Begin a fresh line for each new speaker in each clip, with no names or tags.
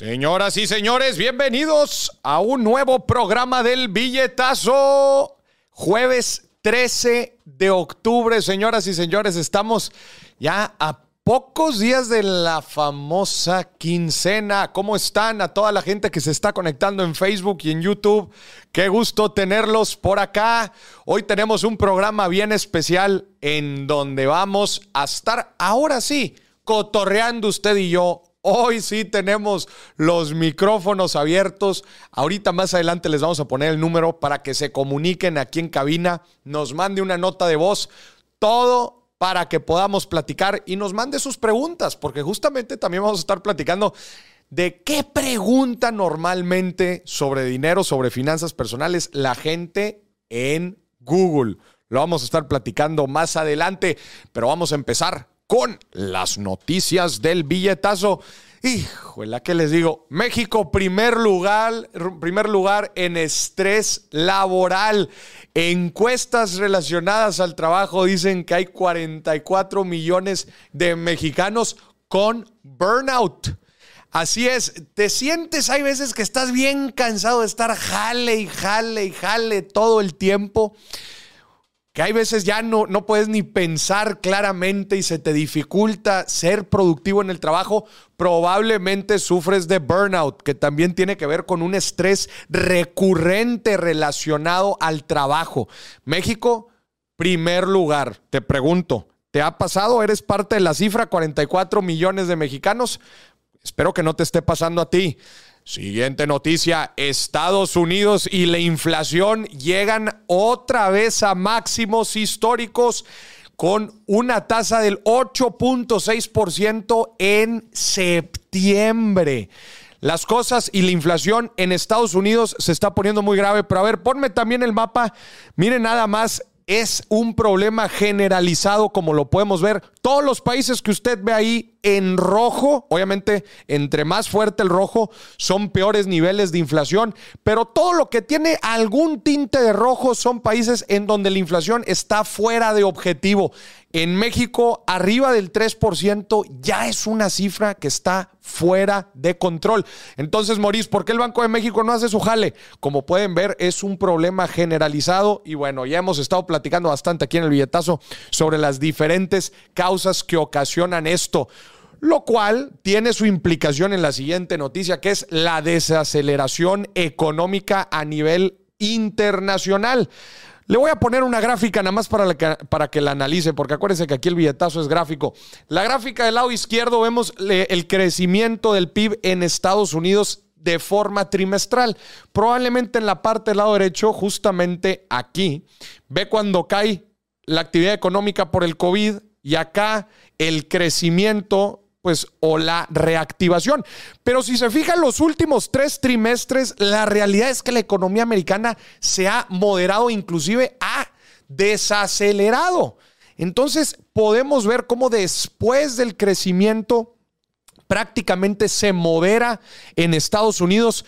Señoras y señores, bienvenidos a un nuevo programa del billetazo. Jueves 13 de octubre, señoras y señores, estamos ya a pocos días de la famosa quincena. ¿Cómo están a toda la gente que se está conectando en Facebook y en YouTube? Qué gusto tenerlos por acá. Hoy tenemos un programa bien especial en donde vamos a estar ahora sí cotorreando usted y yo Hoy sí tenemos los micrófonos abiertos. Ahorita más adelante les vamos a poner el número para que se comuniquen aquí en cabina, nos mande una nota de voz, todo para que podamos platicar y nos mande sus preguntas, porque justamente también vamos a estar platicando de qué pregunta normalmente sobre dinero, sobre finanzas personales la gente en Google. Lo vamos a estar platicando más adelante, pero vamos a empezar con las noticias del billetazo. Híjole, ¿qué les digo? México, primer lugar, primer lugar en estrés laboral. Encuestas relacionadas al trabajo dicen que hay 44 millones de mexicanos con burnout. Así es, te sientes, hay veces que estás bien cansado de estar jale y jale y jale todo el tiempo que hay veces ya no, no puedes ni pensar claramente y se te dificulta ser productivo en el trabajo, probablemente sufres de burnout, que también tiene que ver con un estrés recurrente relacionado al trabajo. México, primer lugar, te pregunto, ¿te ha pasado? ¿Eres parte de la cifra 44 millones de mexicanos? Espero que no te esté pasando a ti. Siguiente noticia, Estados Unidos y la inflación llegan otra vez a máximos históricos con una tasa del 8.6% en septiembre. Las cosas y la inflación en Estados Unidos se está poniendo muy grave, pero a ver, ponme también el mapa. Miren nada más es un problema generalizado, como lo podemos ver. Todos los países que usted ve ahí en rojo, obviamente, entre más fuerte el rojo, son peores niveles de inflación, pero todo lo que tiene algún tinte de rojo son países en donde la inflación está fuera de objetivo. En México, arriba del 3% ya es una cifra que está fuera de control. Entonces, Maurice, ¿por qué el Banco de México no hace su jale? Como pueden ver, es un problema generalizado y bueno, ya hemos estado platicando bastante aquí en el billetazo sobre las diferentes causas que ocasionan esto lo cual tiene su implicación en la siguiente noticia, que es la desaceleración económica a nivel internacional. Le voy a poner una gráfica nada más para, que, para que la analice, porque acuérdense que aquí el billetazo es gráfico. La gráfica del lado izquierdo vemos el crecimiento del PIB en Estados Unidos de forma trimestral. Probablemente en la parte del lado derecho, justamente aquí, ve cuando cae la actividad económica por el COVID y acá el crecimiento pues, o la reactivación. Pero si se fijan los últimos tres trimestres, la realidad es que la economía americana se ha moderado, inclusive ha desacelerado. Entonces, podemos ver cómo después del crecimiento prácticamente se modera en Estados Unidos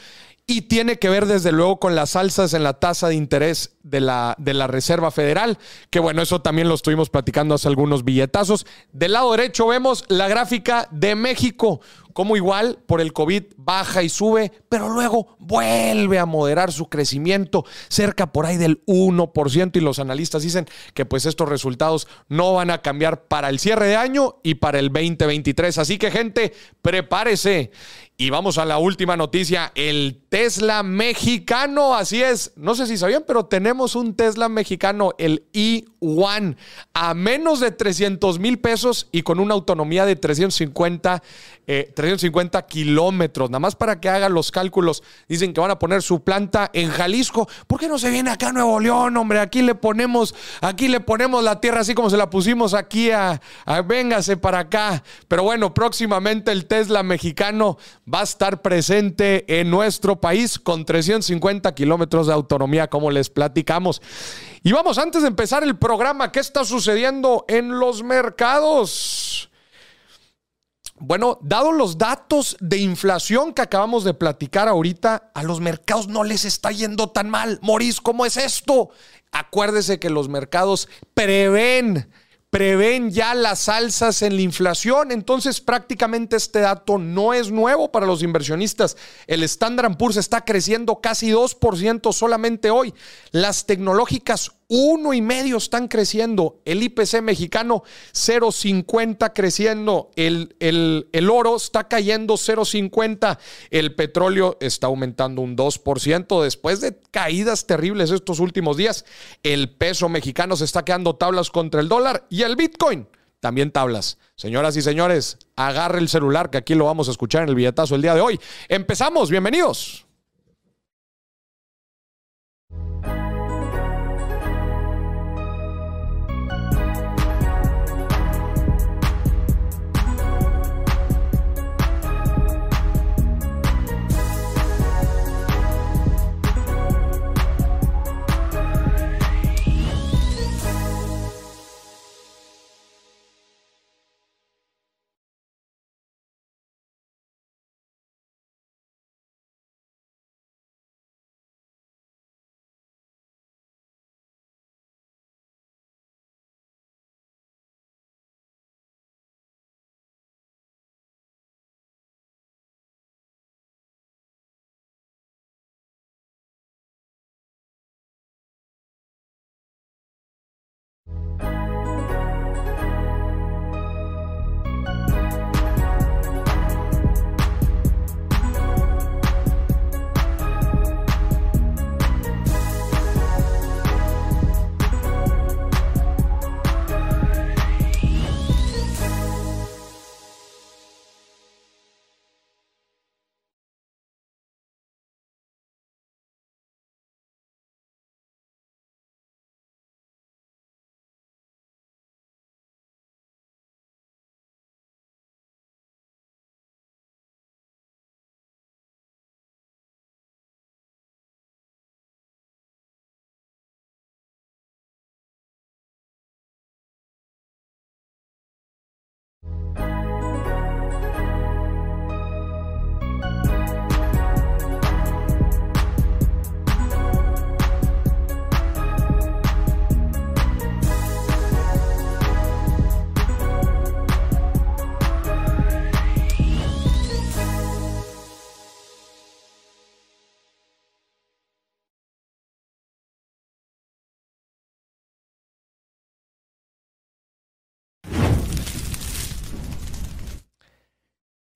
y tiene que ver desde luego con las alzas en la tasa de interés de la, de la Reserva Federal, que bueno, eso también lo estuvimos platicando hace algunos billetazos. Del lado derecho vemos la gráfica de México, como igual por el COVID baja y sube, pero luego vuelve a moderar su crecimiento cerca por ahí del 1% y los analistas dicen que pues estos resultados no van a cambiar para el cierre de año y para el 2023. Así que gente, prepárese. Y vamos a la última noticia, el Tesla mexicano, así es, no sé si sabían, pero tenemos un Tesla mexicano, el i1, a menos de 300 mil pesos y con una autonomía de 350, 350 eh, kilómetros. Nada más para que hagan los cálculos, dicen que van a poner su planta en Jalisco. ¿Por qué no se viene acá a Nuevo León, hombre? Aquí le ponemos, aquí le ponemos la tierra así como se la pusimos aquí a, a véngase para acá. Pero bueno, próximamente el Tesla mexicano va a estar presente en nuestro país con 350 kilómetros de autonomía, como les Y vamos, antes de empezar el programa, ¿qué está sucediendo en los mercados? Bueno, dado los datos de inflación que acabamos de platicar ahorita, a los mercados no les está yendo tan mal. Morís, ¿cómo es esto? Acuérdese que los mercados prevén prevén ya las alzas en la inflación. Entonces, prácticamente este dato no es nuevo para los inversionistas. El Standard Poor's está creciendo casi 2% solamente hoy. Las tecnológicas uno y medio están creciendo. El IPC mexicano 0,50 creciendo. El, el, el, oro está cayendo 0,50. El petróleo está aumentando un 2% después de caídas terribles estos últimos días. El peso mexicano se está quedando tablas contra el dólar y el Bitcoin también tablas. Señoras y señores, agarre el celular que aquí lo vamos a escuchar en el billetazo el día de hoy. Empezamos, bienvenidos.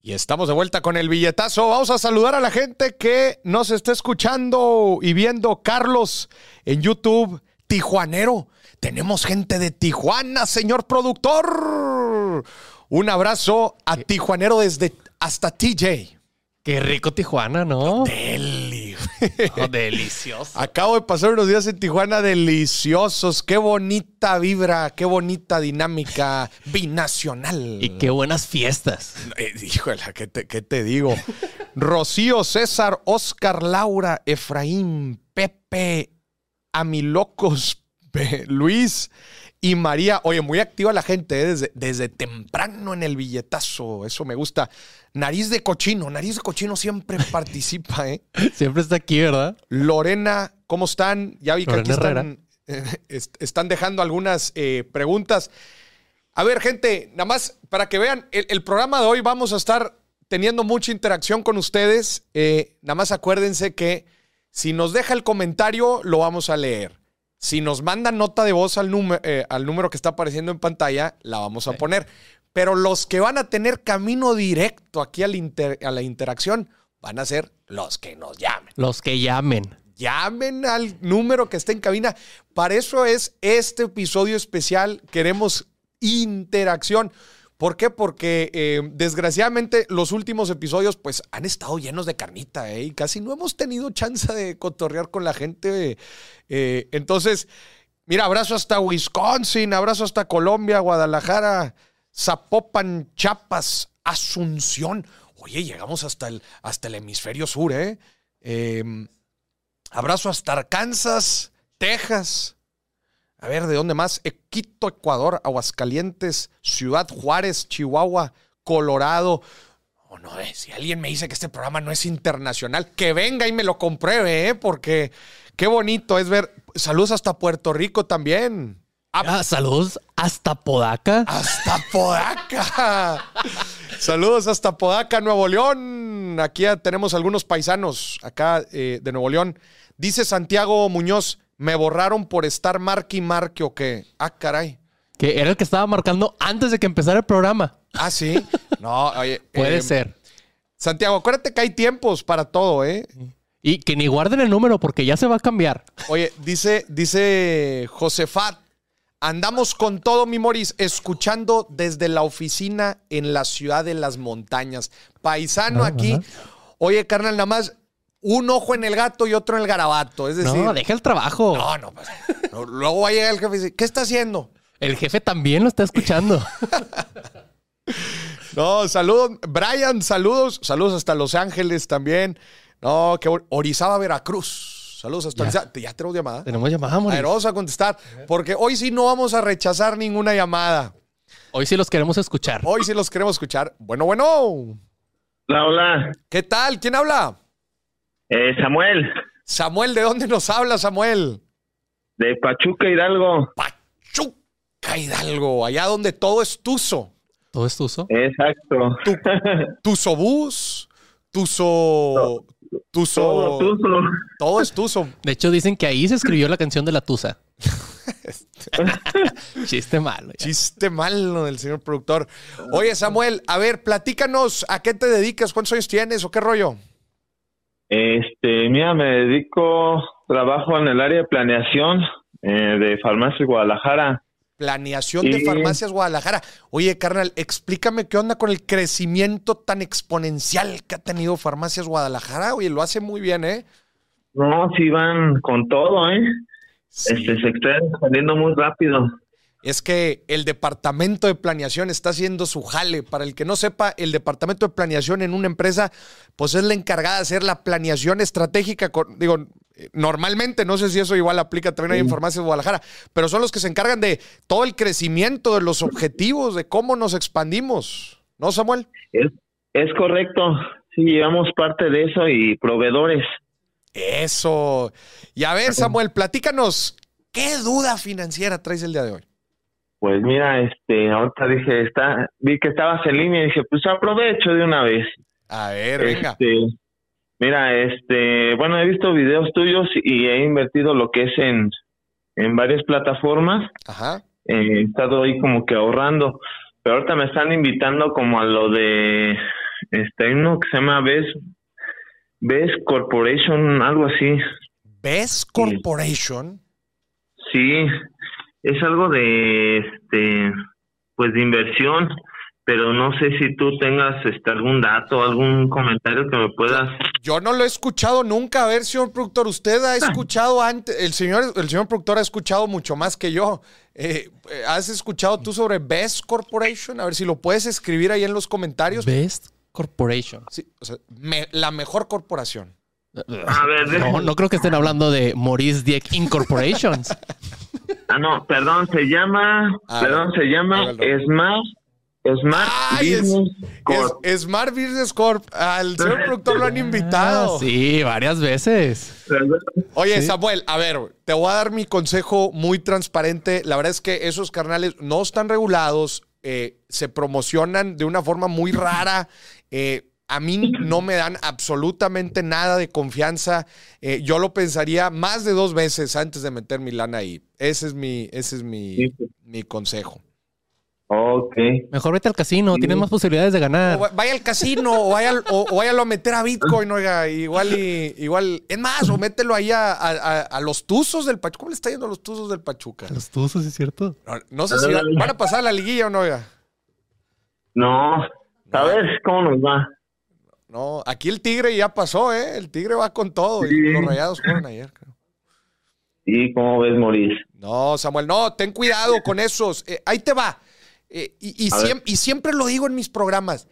Y estamos de vuelta con el billetazo. Vamos a saludar a la gente que nos está escuchando y viendo. Carlos en YouTube, Tijuanero. Tenemos gente de Tijuana, señor productor. Un abrazo a Tijuanero desde hasta TJ.
Qué rico Tijuana, ¿no? Oh, delicioso.
Acabo de pasar unos días en Tijuana deliciosos. Qué bonita vibra, qué bonita dinámica binacional.
Y qué buenas fiestas.
Eh, híjole, ¿qué te, qué te digo? Rocío, César, Oscar, Laura, Efraín, Pepe, Amilocos, Luis y María. Oye, muy activa la gente ¿eh? desde, desde temprano en el billetazo. Eso me gusta. Nariz de cochino, nariz de cochino siempre participa, ¿eh?
Siempre está aquí, ¿verdad?
Lorena, ¿cómo están? Ya vi que aquí están, eh, est- están dejando algunas eh, preguntas. A ver, gente, nada más para que vean, el, el programa de hoy vamos a estar teniendo mucha interacción con ustedes. Nada más acuérdense que si nos deja el comentario, lo vamos a leer. Si nos mandan nota de voz al, número al número que está apareciendo en pantalla, la vamos a poner. Pero los que van a tener camino directo aquí al inter- a la interacción van a ser los que nos llamen
Los que llamen.
llamen al número que está en cabina. Para eso es este episodio especial. Queremos interacción. ¿Por qué? Porque eh, desgraciadamente los últimos episodios pues han estado llenos de carnita ¿eh? y casi no hemos tenido chance de cotorrear con la gente. eh, entonces, mira, abrazo hasta Wisconsin, abrazo hasta Colombia, Guadalajara, Zapopan, Chiapas, Asunción. Oye, llegamos hasta el, hasta el hemisferio sur, ¿eh? Eh, Abrazo hasta Arkansas, Texas. A ver, ¿de dónde más? Eh, Quito, Ecuador, Aguascalientes, Ciudad Juárez, Chihuahua, Colorado. Oh, no, eh, si alguien me dice que este programa no es internacional, que venga y me lo compruebe, ¿eh? Porque qué bonito es ver. Saludos hasta Puerto Rico también.
Ah, saludos hasta Podaca.
Hasta Podaca. Saludos hasta Podaca, Nuevo León. Aquí ya tenemos algunos paisanos acá eh, de Nuevo León. Dice Santiago Muñoz, me borraron por estar marque y marque o qué. Ah, caray.
Que era el que estaba marcando antes de que empezara el programa.
Ah, sí. No, oye.
Puede
eh,
ser.
Santiago, acuérdate que hay tiempos para todo, ¿eh?
Y que ni guarden el número porque ya se va a cambiar.
Oye, dice, dice Josefat, andamos con todo, mi Moris, escuchando desde la oficina en la ciudad de las montañas. Paisano
Ah,
aquí.
ajá.
Oye, carnal, nada más un ojo en el gato y otro en el garabato. Es decir,
no, deja el trabajo.
no, no, pues, no, Luego va a llegar el jefe y dice, ¿qué está haciendo?
El jefe también lo está escuchando.
No, saludos. Brian, saludos. Saludos hasta Los Ángeles también. No, que Orizaba, Veracruz. Saludos hasta
Ya.
Orizaba. Ya tenemos llamada.
Tenemos llamada,
A
Moris.
ver, vamos a contestar. Porque hoy sí no vamos a rechazar ninguna llamada.
Hoy sí los queremos escuchar.
Hoy sí los queremos escuchar. Bueno, bueno.
Hola, hola.
¿Qué tal? ¿Quién habla?
Eh, Samuel,
Samuel, ¿de dónde nos habla, Samuel?
de Pachuca Hidalgo.
Pachuca Hidalgo, allá donde todo es tuzo.
¿Todo es tuzo?
Exacto.
Tu, tuzo bus, tuzo, tuzo,
Todo tuzo.
todo es tuzo.
De hecho, dicen que ahí se escribió la canción de la Tusa. Chiste malo. ya.
Chiste malo del señor productor. Oye, Samuel, a ver, platícanos, ¿a qué te dedicas? ¿Cuántos años tienes o qué rollo?
Este, mira, me dedico, trabajo en el área de planeación eh, de Farmacia Guadalajara.
Planeación de. Farmacias Guadalajara. Oye, carnal, explícame qué onda con el crecimiento tan exponencial que ha tenido Farmacias Guadalajara. Oye, lo hace muy bien, ¿eh?
No, sí van con todo, ¿eh?
Sí.
Este, se están saliendo muy rápido.
Es que el departamento de planeación está haciendo su jale. Para el que no sepa, el departamento de planeación en una empresa, pues es la encargada de hacer la planeación estratégica. con- digo, normalmente, no sé si eso igual aplica también ahí en Farmacias Guadalajara, pero son los que se encargan de todo el crecimiento, de los objetivos, de cómo nos expandimos. ¿No, Samuel?
Es, es correcto. Sí, llevamos parte de eso y proveedores.
Eso. Y a ver, Samuel, platícanos, ¿qué duda financiera traes el día de hoy?
Pues mira, este, ahorita dije, está, vi que estabas en línea y dije, pues aprovecho de una vez.
A ver, venga.
Este, mira, este, bueno, he visto videos tuyos y he invertido lo que es en, en varias plataformas.
Ajá.
Eh, he estado ahí como que ahorrando, pero ahorita me están invitando como a lo de, este, uno que se llama Best, Best Corporation, algo así.
Best Corporation.
Sí, es algo de, este, pues de inversión, pero no sé si tú tengas este, algún dato, algún comentario que me puedas
Yo no lo he escuchado nunca. A ver, señor productor, usted ha escuchado antes. El señor, el señor productor ha escuchado mucho más que yo. Eh, eh, ¿Has escuchado tú sobre Best Corporation? A ver si lo puedes escribir ahí en los comentarios.
Best Corporation.
Sí, o sea, me- la mejor corporación.
A ver,
No, no creo que estén hablando de Maurice Dieck Incorporations.
Ah, no, perdón, se llama,
A
perdón, se llama. Smart, Smart
Ay, es-
Business Corp.
Es, Smart Business Corp. Al señor productor lo han invitado.
Ah, sí, varias veces.
Oye,
Sí.
Samuel, a ver, te voy a dar mi consejo muy transparente. La verdad es que esos carnales no están regulados, eh, se promocionan de una forma muy rara. eh, a mí no me dan absolutamente nada de confianza. Eh, yo lo pensaría más de dos veces antes de meter mi lana ahí. Ese es mi, ese es mi,
Sí,
mi consejo.
Ok.
Mejor vete al casino,
Sí.
tienes más posibilidades de ganar.
va- vaya al casino o, vaya, o, o váyalo a meter a Bitcoin, oiga, igual y, igual, es más, o mételo ahí a, a- los tuzos del Pachuca. ¿Cómo le está yendo a los tuzos del Pachuca?
Los tuzos, ¿es cierto?
No, no sé si van, van a pasar a la liguilla o no, oiga.
No, a ver cómo nos va.
No, aquí el Tigre ya pasó, ¿eh? El Tigre va con todo. y los rayados fueron ayer, creo.
¿Y cómo ves, Maurice?
No, Samuel, no, ten cuidado con esos. Eh, ahí te va. Eh, y, y
A ver.
siem- y siempre lo digo en mis programas.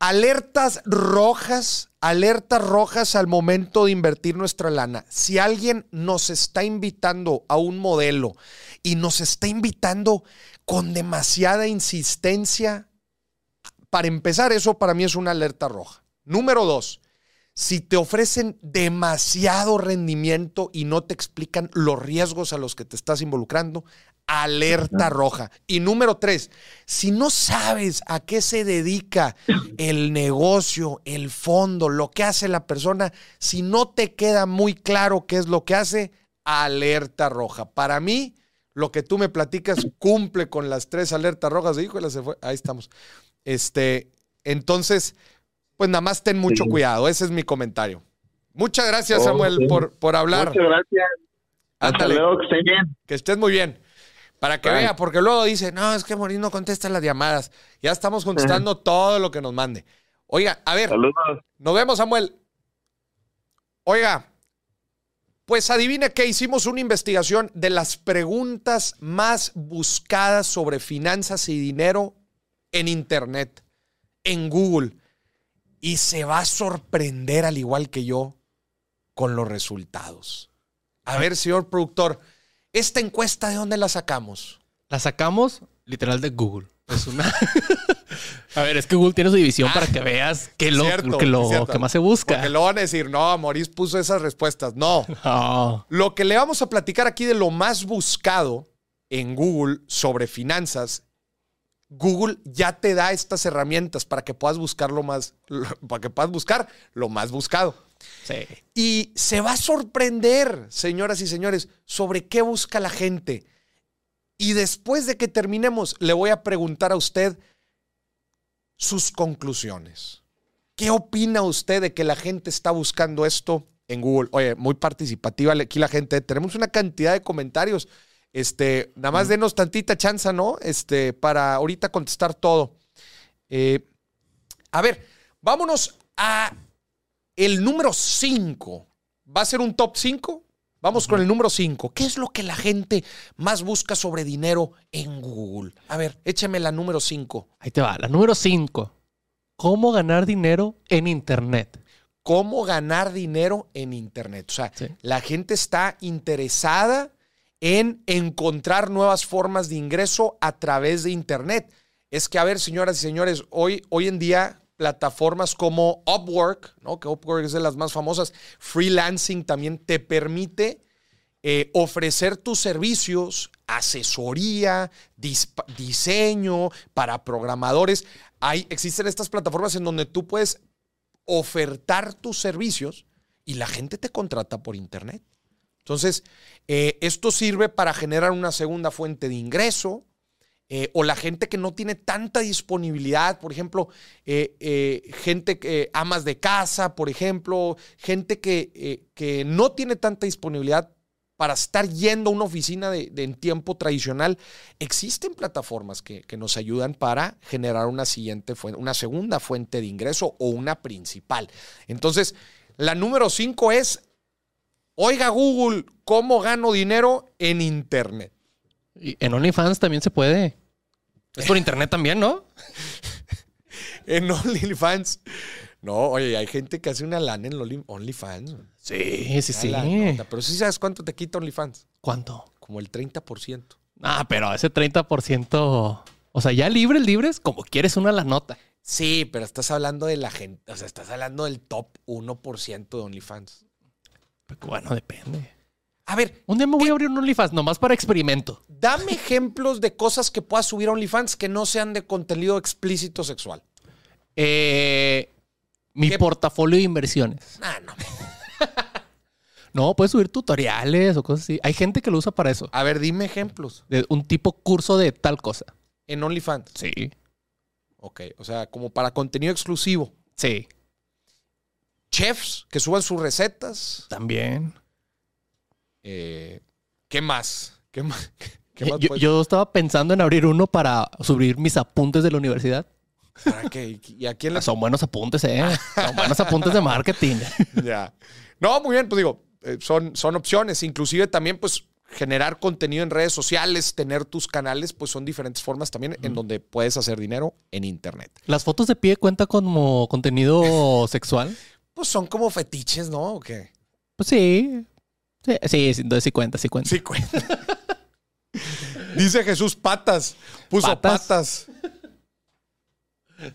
Alertas rojas, alertas rojas al momento de invertir nuestra lana. Si alguien nos está invitando a un modelo y nos está invitando con demasiada insistencia, para empezar, eso para mí es una alerta roja. Número dos, si te ofrecen demasiado rendimiento y no te explican los riesgos a los que te estás involucrando, alerta roja. Y número tres, si no sabes a qué se dedica el negocio, el fondo, lo que hace la persona, si no te queda muy claro qué es lo que hace, alerta roja. Para mí, lo que tú me platicas cumple con las tres alertas rojas. Híjole, se fue. Ahí estamos. Este, entonces, pues nada más ten mucho
Sí.
cuidado. Ese es mi comentario. Muchas gracias,
Oh,
Samuel,
sí.
por, por hablar.
Muchas gracias. Hasta luego, que estén bien.
Que estés muy bien. Para que
Bye.
vea, porque luego dice, no, es que Morín no contesta las llamadas. Ya estamos contestando todo lo que nos mande. Oiga, a ver,
Saludos.
nos vemos, Samuel. Oiga, pues adivine que hicimos una investigación de las preguntas más buscadas sobre finanzas y dinero en Internet, en Google. Y se va a sorprender, al igual que yo, con los resultados. A ver, señor productor, ¿esta encuesta de dónde la sacamos?
La sacamos literal de Google. Es una. a ver, es que Google tiene su división para que veas qué lo,
Cierto,
que lo
cierto.
que más se busca.
Porque lo van a decir, no, Maurice puso esas respuestas. No.
No.
Lo que le vamos a platicar aquí de lo más buscado en Google sobre finanzas, Google ya te da estas herramientas para que puedas buscar lo más, para que puedas buscar lo más buscado.
Sí.
Y se va a sorprender, señoras y señores, sobre qué busca la gente. Y después de que terminemos, le voy a preguntar a usted sus conclusiones. ¿Qué opina usted de que la gente está buscando esto en Google? Oye, muy participativa aquí la gente. Tenemos una cantidad de comentarios. Este, nada más denos tantita chance, ¿no? Este, para ahorita contestar todo. Eh, a ver, vámonos a el número 5. ¿Va a ser un top 5? Vamos con el número 5. ¿Qué es lo que la gente más busca sobre dinero en Google? A ver, échame la número 5.
Ahí te va. La número 5. ¿Cómo ganar dinero en Internet?
¿Cómo ganar dinero en Internet? O sea,
Sí.
la gente está interesada en encontrar nuevas formas de ingreso a través de Internet. Es que, a ver, señoras y señores, hoy, hoy en día plataformas como Upwork, ¿no? que Upwork es de las más famosas, freelancing también te permite eh, ofrecer tus servicios, asesoría, diseño para programadores. Hay, existen estas plataformas en donde tú puedes ofertar tus servicios y la gente te contrata por internet. Entonces, eh, esto sirve para generar una segunda fuente de ingreso. eh, o la gente que no tiene tanta disponibilidad, por ejemplo, eh, gente que amas de casa, por ejemplo, gente que, que no tiene tanta disponibilidad para estar yendo a una oficina de, de en tiempo tradicional, existen plataformas que, que nos ayudan para generar una siguiente fuente, una segunda fuente de ingreso o una principal. Entonces, la número cinco es, oiga Google, ¿cómo gano dinero en Internet?
Y en OnlyFans también se puede. Es por Internet también, ¿no?
En OnlyFans. No, oye, hay gente que hace una lana en Only- OnlyFans.
Sí, sí, sí.
Pero sí sabes cuánto te quita OnlyFans.
¿Cuánto?
Como el 30%.
Ah, pero ese 30%. O sea, ya libres, libres, como quieres una la nota.
Sí, pero estás hablando de la gente, o sea, estás hablando del top 1% de OnlyFans.
Bueno, depende.
A ver,
Un día me voy a abrir un OnlyFans nomás para experimento.
dame ejemplos de cosas que puedas subir a OnlyFans que no sean de contenido explícito sexual.
Eh, mi
¿Qué?
portafolio de inversiones.
Ah, no.
No, puedes subir tutoriales o cosas así. Hay gente que lo usa para eso.
A ver, dime ejemplos.
De un tipo curso de tal cosa.
En OnlyFans.
Sí.
Ok, o sea, como para contenido exclusivo.
Sí.
Chefs que suban sus recetas.
También.
Eh, ¿Qué más? ¿Qué más? ¿Qué más
Yo, estaba pensando en abrir uno para subir mis apuntes de la universidad.
¿Para qué? ¿Y a quién le
Son buenos apuntes, ¿eh? Son buenos apuntes de marketing.
Ya. No, muy bien, pues digo, eh, son, son opciones. Inclusive también, pues, generar contenido en redes sociales, tener tus canales, pues son diferentes formas también en donde puedes hacer dinero en Internet.
¿Las fotos de pie cuentan como contenido sexual?
Pues son como fetiches, ¿no? ¿O qué?
Pues sí. Sí, sí, entonces sí cuenta, sí cuenta.
Sí, cuenta. Dice Jesús patas. Puso patas.
¿Patas?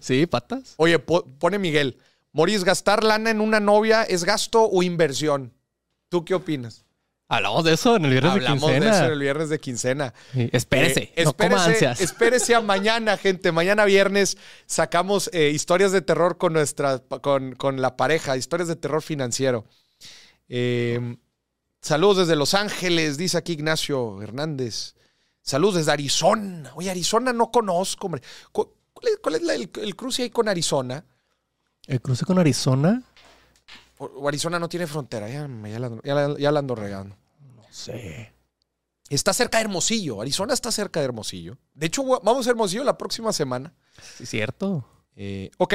Sí, patas.
Oye, po- pone Miguel. Moris, ¿gastar lana en una novia es gasto o inversión? ¿Tú qué opinas?
Hablamos de eso en el viernes
Hablamos
de
de
quincena.
eso en el viernes de quincena.
Sí, Espérese,
Eh,
no coma ansias.
espérese a mañana, gente. Mañana viernes sacamos eh, historias de terror con nuestra, con, con la pareja, historias de terror financiero. Eh, saludos desde Los Ángeles, dice aquí Ignacio Hernández. Saludos desde Arizona. Oye, Arizona no conozco, hombre. ¿Cu- ¿Cuál es, cuál es la- el, el cruce ahí con Arizona?
¿El cruce con Arizona?
O, Arizona no tiene frontera. Ya, la, ando- ya la- ya la ando regando.
No sé.
Está cerca de Hermosillo. Arizona está cerca de Hermosillo. De hecho, vamos a Hermosillo la próxima semana.
Sí, es cierto.
Eh, ok,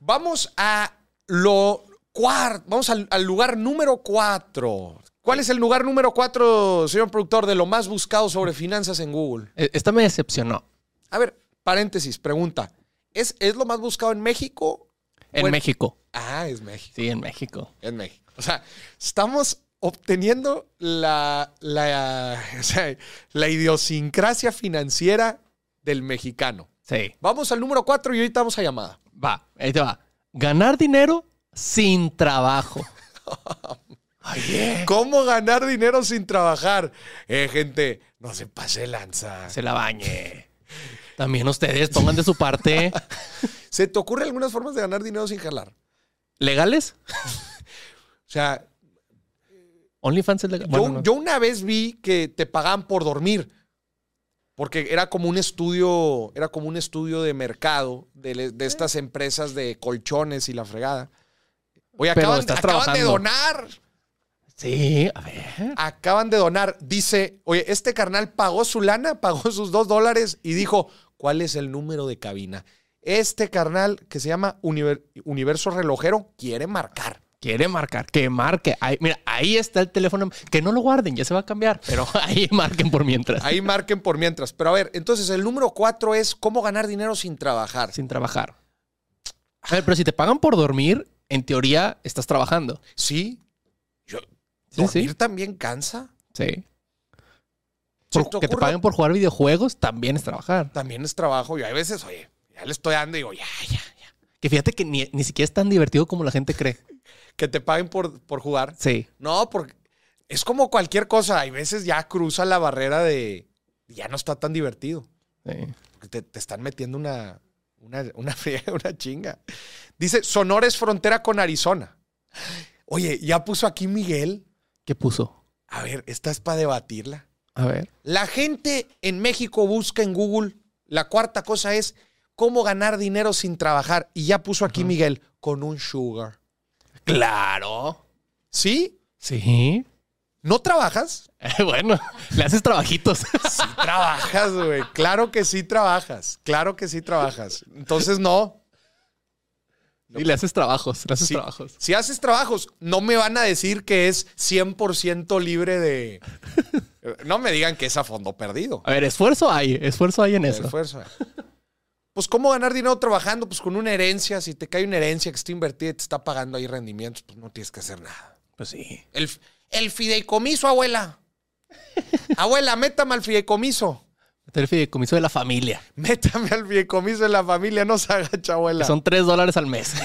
vamos a lo cuarto, vamos al, al lugar número cuatro. ¿Cuál es el lugar número cuatro, señor productor, de lo más buscado sobre finanzas en Google?
E- Esta me decepcionó.
A ver, paréntesis, pregunta. ¿Es, es lo más buscado en México?
En
Bueno.
México.
Ah, es México.
Sí, en México.
En México. O sea, estamos obteniendo la, la, o sea, la idiosincrasia financiera del mexicano.
Sí.
Vamos al número cuatro y ahorita vamos a llamada.
Va, ahí te va. Ganar dinero sin trabajo. Oye.
¿Cómo ganar dinero sin trabajar? Eh, gente, no se pase lanza.
Se la bañe. También ustedes pongan de su parte.
¿Se te ocurre algunas formas de ganar dinero sin jalar?
¿Legales?
O sea,
OnlyFans es legal.
yo,
Bueno, no.
yo una vez vi que te pagaban por dormir. Porque era como un estudio, era como un estudio de mercado de, estas empresas de colchones y la fregada. Oye, acaban,
estás
acaban de donar.
Sí, a ver.
Acaban de donar. Dice, oye, este carnal pagó su lana, pagó sus dos dólares y dijo, ¿cuál es el número de cabina? Este carnal que se llama Univer- Universo Relojero quiere marcar.
Quiere marcar, que marque. Ahí, mira, ahí está el teléfono. Que no lo guarden, ya se va a cambiar. Pero ahí marquen por mientras.
Ahí marquen por mientras. Pero a ver, entonces el número cuatro es cómo ganar dinero sin trabajar.
Sin trabajar. A ver, pero si te pagan por dormir, en teoría estás trabajando.
Sí. Yo,
Sí,
¿Dormir
sí.
también cansa?
Sí.
¿Se
Por-
te
que te paguen por jugar videojuegos también es trabajar.
También es trabajo. Y hay veces, oye, ya le estoy dando y digo, ya, ya, ya.
Que fíjate que ni, ni siquiera es tan divertido como la gente cree.
Que te paguen por, por jugar.
Sí.
No, porque es como cualquier cosa. Hay veces ya cruza la barrera de ya no está tan divertido.
sí.
Te, te están metiendo una, una, una una chinga. Dice, Sonora es frontera con Arizona. Oye, ya puso aquí Miguel.
¿Qué puso?
A ver, esta es para debatirla.
A ver.
La gente en México busca en Google. La cuarta cosa es cómo ganar dinero sin trabajar. Y ya puso aquí Miguel con un sugar.
Claro.
¿Sí?
Sí.
¿No trabajas?
bueno, le haces trabajitos.
Sí trabajas, güey. Claro que sí trabajas. Claro que sí trabajas. Entonces, no.
y le haces trabajos, le haces
Sí.
trabajos.
Si haces trabajos, no me van a decir que es 100% libre de... No me digan que es a fondo perdido.
A ver, esfuerzo hay, esfuerzo hay en eso.
esfuerzo. Pues, ¿cómo ganar dinero trabajando? Pues con una herencia. Si te cae una herencia que está invertida y te está pagando ahí rendimientos, pues no tienes que hacer nada.
Pues sí.
El, el fideicomiso, abuela. abuela, métame al fideicomiso.
El fideicomiso de la familia.
Métame al fideicomiso de la familia, no se agacha, abuela.
son tres dólares al mes.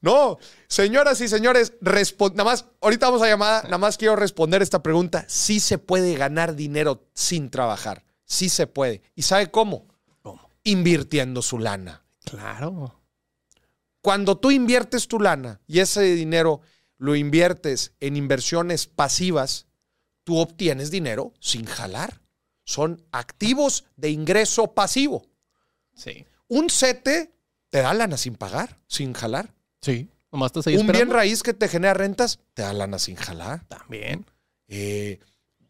No, señoras y señores, nada más, ahorita vamos a llamada, nada más quiero responder esta pregunta. Sí se puede ganar dinero sin trabajar. Sí se puede. ¿Y sabe cómo?
¿Cómo?
Invirtiendo su lana.
Claro.
Cuando tú inviertes tu lana y ese dinero lo inviertes en inversiones pasivas, tú obtienes dinero sin jalar. Son activos de ingreso pasivo.
Sí.
Un CETE te da lana sin pagar, sin jalar.
Sí. Nomás estás ahí
Un bien raíz que te genera rentas, te da lana sin jalar.
También.
Eh,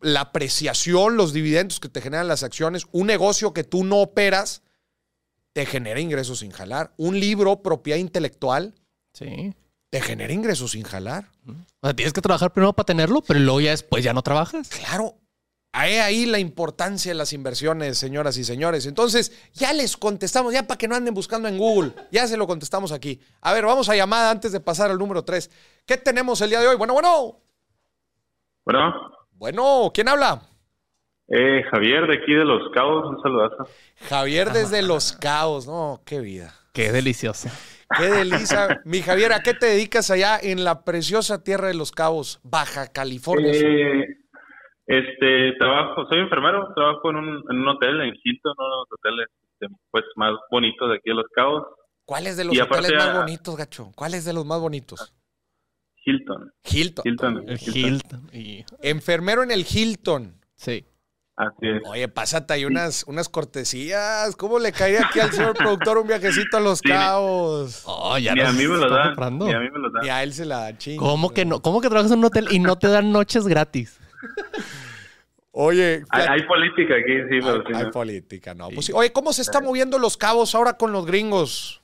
la apreciación, los dividendos que te generan las acciones, un negocio que tú no operas, te genera ingresos sin jalar. Un libro, propiedad intelectual,
Sí.
te genera ingresos sin jalar.
O sea, tienes que trabajar primero para tenerlo, pero luego ya después ya no trabajas.
Claro. Hay ahí la importancia de las inversiones, señoras y señores. Entonces, ya les contestamos, ya para que no anden buscando en Google, ya se lo contestamos aquí. A ver, vamos a llamada antes de pasar al número 3. ¿Qué tenemos el día de hoy? Bueno, bueno.
Bueno,
Bueno, ¿quién habla?
eh, Javier de aquí de Los Cabos, un saludazo.
Javier desde Los Cabos. No, qué vida.
Qué delicioso.
Qué delicia. Mi Javier, ¿a qué te dedicas allá en la preciosa tierra de los cabos, Baja California?
Eh, este, trabajo, soy enfermero, trabajo en un, en un hotel en Hilton, uno de los hoteles este, pues, más bonitos de aquí de Los Cabos.
¿Cuáles de los
y
hoteles
aparte
más bonitos, gacho? ¿Cuáles de los más bonitos?
Hilton.
Hilton.
Hilton.
El
Hilton.
Hilton. Y...
Enfermero en el Hilton.
Sí.
Así es.
Oye, pásate ahí unas, unas cortesías. ¿Cómo le caería aquí al señor productor un viajecito a los
Sí.
cabos?
Oh, ya
Ni a mí me lo
está
dan.
comprando.
Ni a mí me lo dan.
Y a él se la da ching.
¿Cómo que no? ¿Cómo que trabajas en un hotel y no te dan noches gratis?
Oye,
Hay, política aquí, sí, pero
hay-
sí,
hay
no.
política, ¿no? Pues. Oye, ¿cómo se está moviendo los cabos ahora con los gringos?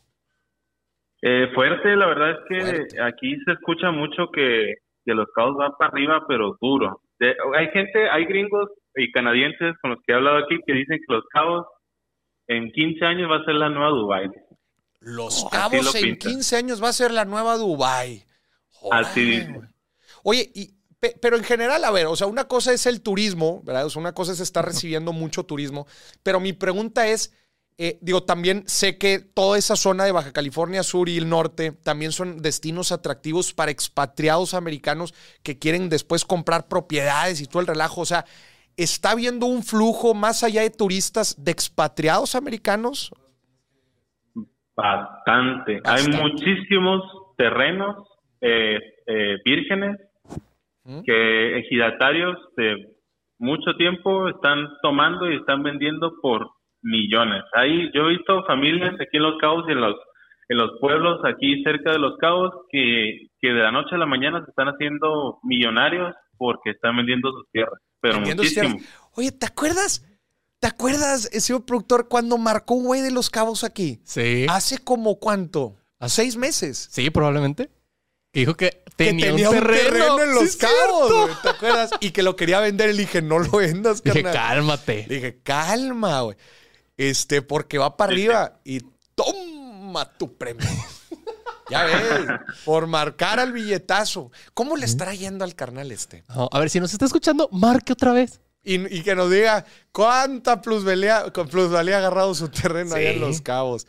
Eh, fuerte, la verdad es que
Fuerte.
aquí se escucha mucho que, que los cabos van para arriba, pero duro. De- hay gente, hay gringos y canadienses con los que he hablado aquí que dicen que los cabos en 15 años va a ser la nueva Dubai.
Los cabos
lo
en
pintan.
15 años va a ser la nueva Dubai.
Así dice.
Oye, y, pero en general, a ver, o sea, una cosa es el turismo, ¿verdad? O sea, una cosa es estar recibiendo mucho turismo, pero mi pregunta es, eh, digo, también sé que toda esa zona de Baja California Sur y el norte también son destinos atractivos para expatriados americanos que quieren después comprar propiedades y todo el relajo. O sea, ¿está habiendo un flujo más allá de turistas de expatriados americanos?
Bastante.
Bastante.
Hay muchísimos terrenos eh, eh, vírgenes
¿Mm?
que ejidatarios de mucho tiempo están tomando y están vendiendo por millones. Ahí yo he visto familias aquí en Los Cabos y en los en los pueblos aquí cerca de Los Cabos que, que de la noche a la mañana se están haciendo millonarios porque están vendiendo sus tierras. Pero
Vendiendo sus
muchísimo.
tierras. Oye, ¿te acuerdas? ¿Te acuerdas, eh, señor productor, cuando marcó un güey de los cabos aquí?
Sí.
¿Hace como cuánto? ¿Seis meses?
Sí, probablemente. Que dijo que
Que
tenía, un, terreno.
en los
Sí,
cabos, güey, ¿te acuerdas? Y que lo quería vender y le dije, no lo vendas,
Dije,
carnal.
cálmate.
Le dije, calma, güey. Este, porque va para arriba y toma tu premio. ya ves, por marcar al billetazo. ¿Cómo le estará yendo al carnal este?
No, a ver, si nos está escuchando, marque otra vez.
Y, y que nos diga cuánta plusvalía, con plusvalía ha agarrado su terreno allá en
Sí.
Los Cabos.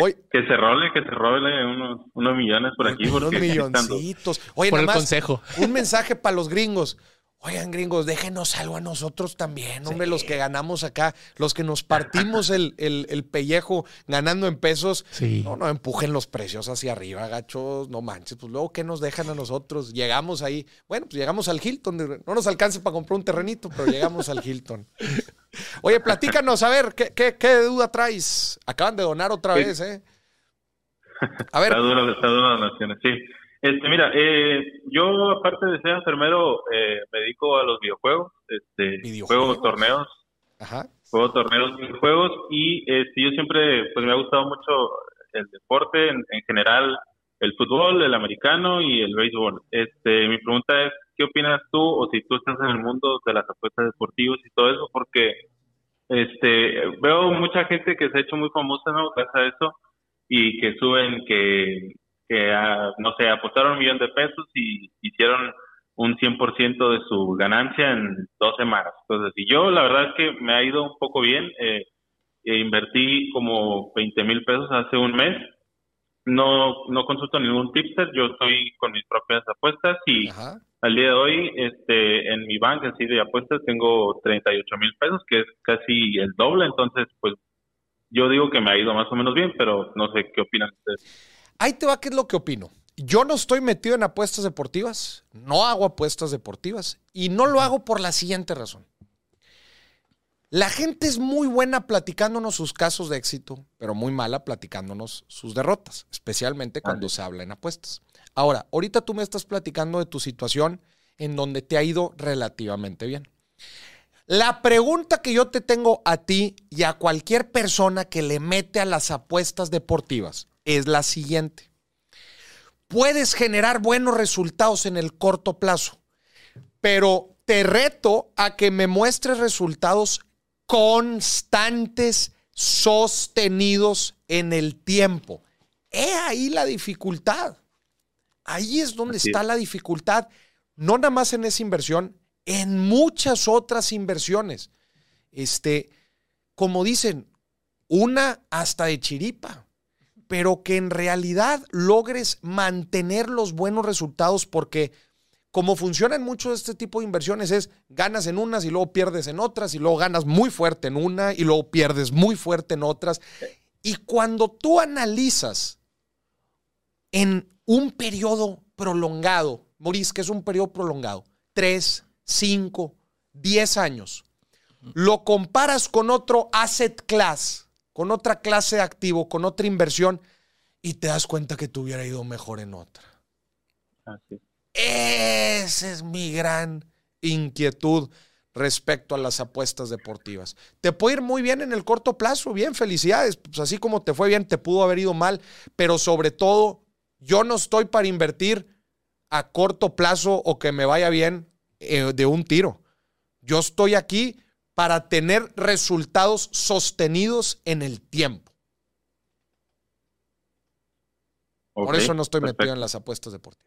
Hoy,
Que se role, que se role unos, unos millones por aquí.
unos milloncitos. Oye,
Por
nada
el
más,
consejo.
un mensaje para los gringos. Oigan, gringos, déjenos algo a nosotros también, hombre, los que ganamos acá, los que nos partimos el, el- el pellejo ganando en pesos.
Sí.
No, no empujen los precios hacia arriba, gachos, no manches. Pues luego, ¿qué nos dejan a nosotros? Llegamos ahí, bueno, pues llegamos al Hilton. No nos alcance para comprar un terrenito, pero llegamos al Hilton. Oye, platícanos, a ver, ¿qué, qué, qué duda traes? Acaban de donar otra
Sí.
vez, ¿eh? A ver,
Está duro, está duro las naciones, sí. Este, mira, eh, yo aparte de ser enfermero, eh, me dedico a los videojuegos, este,
¿Videojuegos?
juego torneos,
ajá.
juego torneos, videojuegos, y este, yo siempre, pues me ha gustado mucho el deporte en, en general, el fútbol, el americano y el béisbol. Este, mi pregunta es, ¿qué opinas tú o si tú estás en el mundo de las apuestas deportivas y todo eso? Porque este, veo mucha gente que se ha hecho muy famosa, ¿no? Gracias a eso, y que suben que, que ah, no sé, apostaron un millón de pesos y hicieron un 100% de su ganancia en dos semanas. Entonces, y yo la verdad es que me ha ido un poco bien. Eh, eh, invertí como 20 mil pesos hace un mes. No, no consulto ningún tipster, yo estoy con mis propias apuestas y
Ajá.
al día de hoy, este, en mi banca así de apuestas tengo 38 mil pesos, que es casi el doble. Entonces, pues yo digo que me ha ido más o menos bien, pero no sé qué opinan ustedes.
Ahí te va qué es lo que opino. Yo no estoy metido en apuestas deportivas, no hago apuestas deportivas y no lo hago por la siguiente razón. La gente es muy buena platicándonos sus casos de éxito, pero muy mala platicándonos sus derrotas, especialmente cuando se habla en apuestas. Ahora, ahorita tú me estás platicando de tu situación en donde te ha ido relativamente bien. La pregunta que yo te tengo a ti y a cualquier persona que le mete a las apuestas deportivas es la siguiente. Puedes generar buenos resultados en el corto plazo, pero te reto a que me muestres resultados constantes, sostenidos en el tiempo. He ahí la dificultad. Ahí es donde
Así
está
es.
la dificultad, no nada más en esa inversión, en muchas otras inversiones. Este, como dicen, una hasta de chiripa. Pero que en realidad logres mantener los buenos resultados porque como funcionan mucho este tipo de inversiones es ganas en unas y luego pierdes en otras y luego ganas muy fuerte en una y luego pierdes muy fuerte en otras. Y cuando tú analizas en un periodo prolongado, Maurice, que es un periodo prolongado, 3, 5, 10 años, lo comparas con otro asset class, con otra clase de activo, con otra inversión, y te das cuenta que te hubiera ido mejor en otra.
Así.
Esa es mi gran inquietud respecto a las apuestas deportivas. Te puede ir muy bien en el corto plazo, bien, felicidades. Pues así como te fue bien, te pudo haber ido mal, pero sobre todo, yo no estoy para invertir a corto plazo o que me vaya bien eh, de un tiro. Yo estoy aquí para tener resultados sostenidos en el tiempo. Por eso no estoy metido en las apuestas deportivas.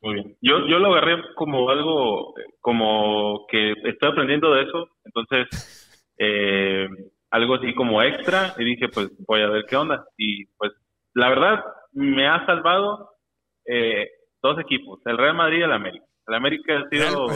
Muy bien. Yo, yo lo agarré como algo, como que estoy aprendiendo de eso, entonces eh, algo así como extra y dije pues voy a ver qué onda. Y pues la verdad me ha salvado eh, dos equipos, el Real Madrid y el América. El América ha sido...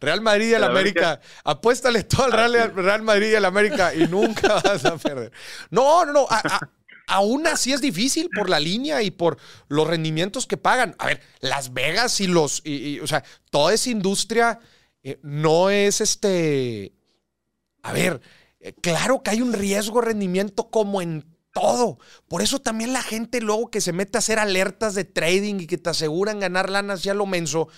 Real Madrid y el América.
América.
Apuéstale todo al Real, Madrid y el América y nunca vas a perder. No, no, no. a- a- aún así es difícil por la línea y por los rendimientos que pagan. A ver, Las Vegas y los. y- y, o sea, toda esa industria eh, no es este. A ver, eh, claro que hay un riesgo rendimiento como en todo. Por eso también la gente luego que se mete a hacer alertas de trading y que te aseguran ganar lanas ya lo menso.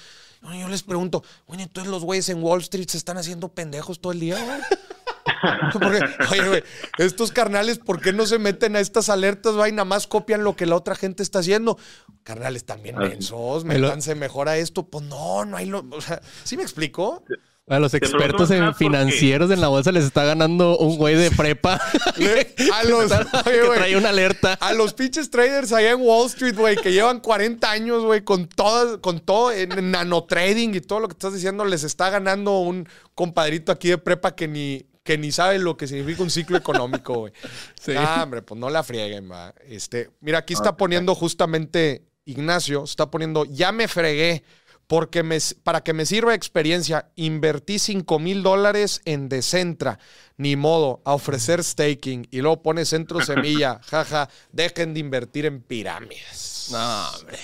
Oye, Yo les pregunto, oye, entonces los güeyes en Wall Street se están haciendo pendejos todo el día, güey. Porque, oye, güey, estos carnales, ¿por qué no se meten a estas alertas, güey? Nada más copian lo que la otra gente está haciendo. Carnales, también
Así.
mensos,
Me lo-
métanse mejor a esto. Pues no, no hay lo. O sea, ¿sí me explico?
A los expertos en
porque-
financieros en la bolsa les está ganando un güey de prepa
a los.
que
oye,
trae una alerta.
A los pinches traders allá en Wall Street, güey, que llevan 40 años, güey, con todo, con todo en nanotrading y todo lo que estás diciendo, les está ganando un compadrito aquí de prepa que ni, que ni sabe lo que significa un ciclo económico, güey.
Sí.
Ah, hombre, pues no la frieguen, va. Este, mira, aquí está poniendo justamente Ignacio, está poniendo, ya me fregué. Porque me, para que me sirva experiencia, invertí 5 mil dólares en Decentra. Ni modo, a ofrecer staking. Y luego pone centro semilla. Jaja, dejen de invertir en pirámides.
No, hombre.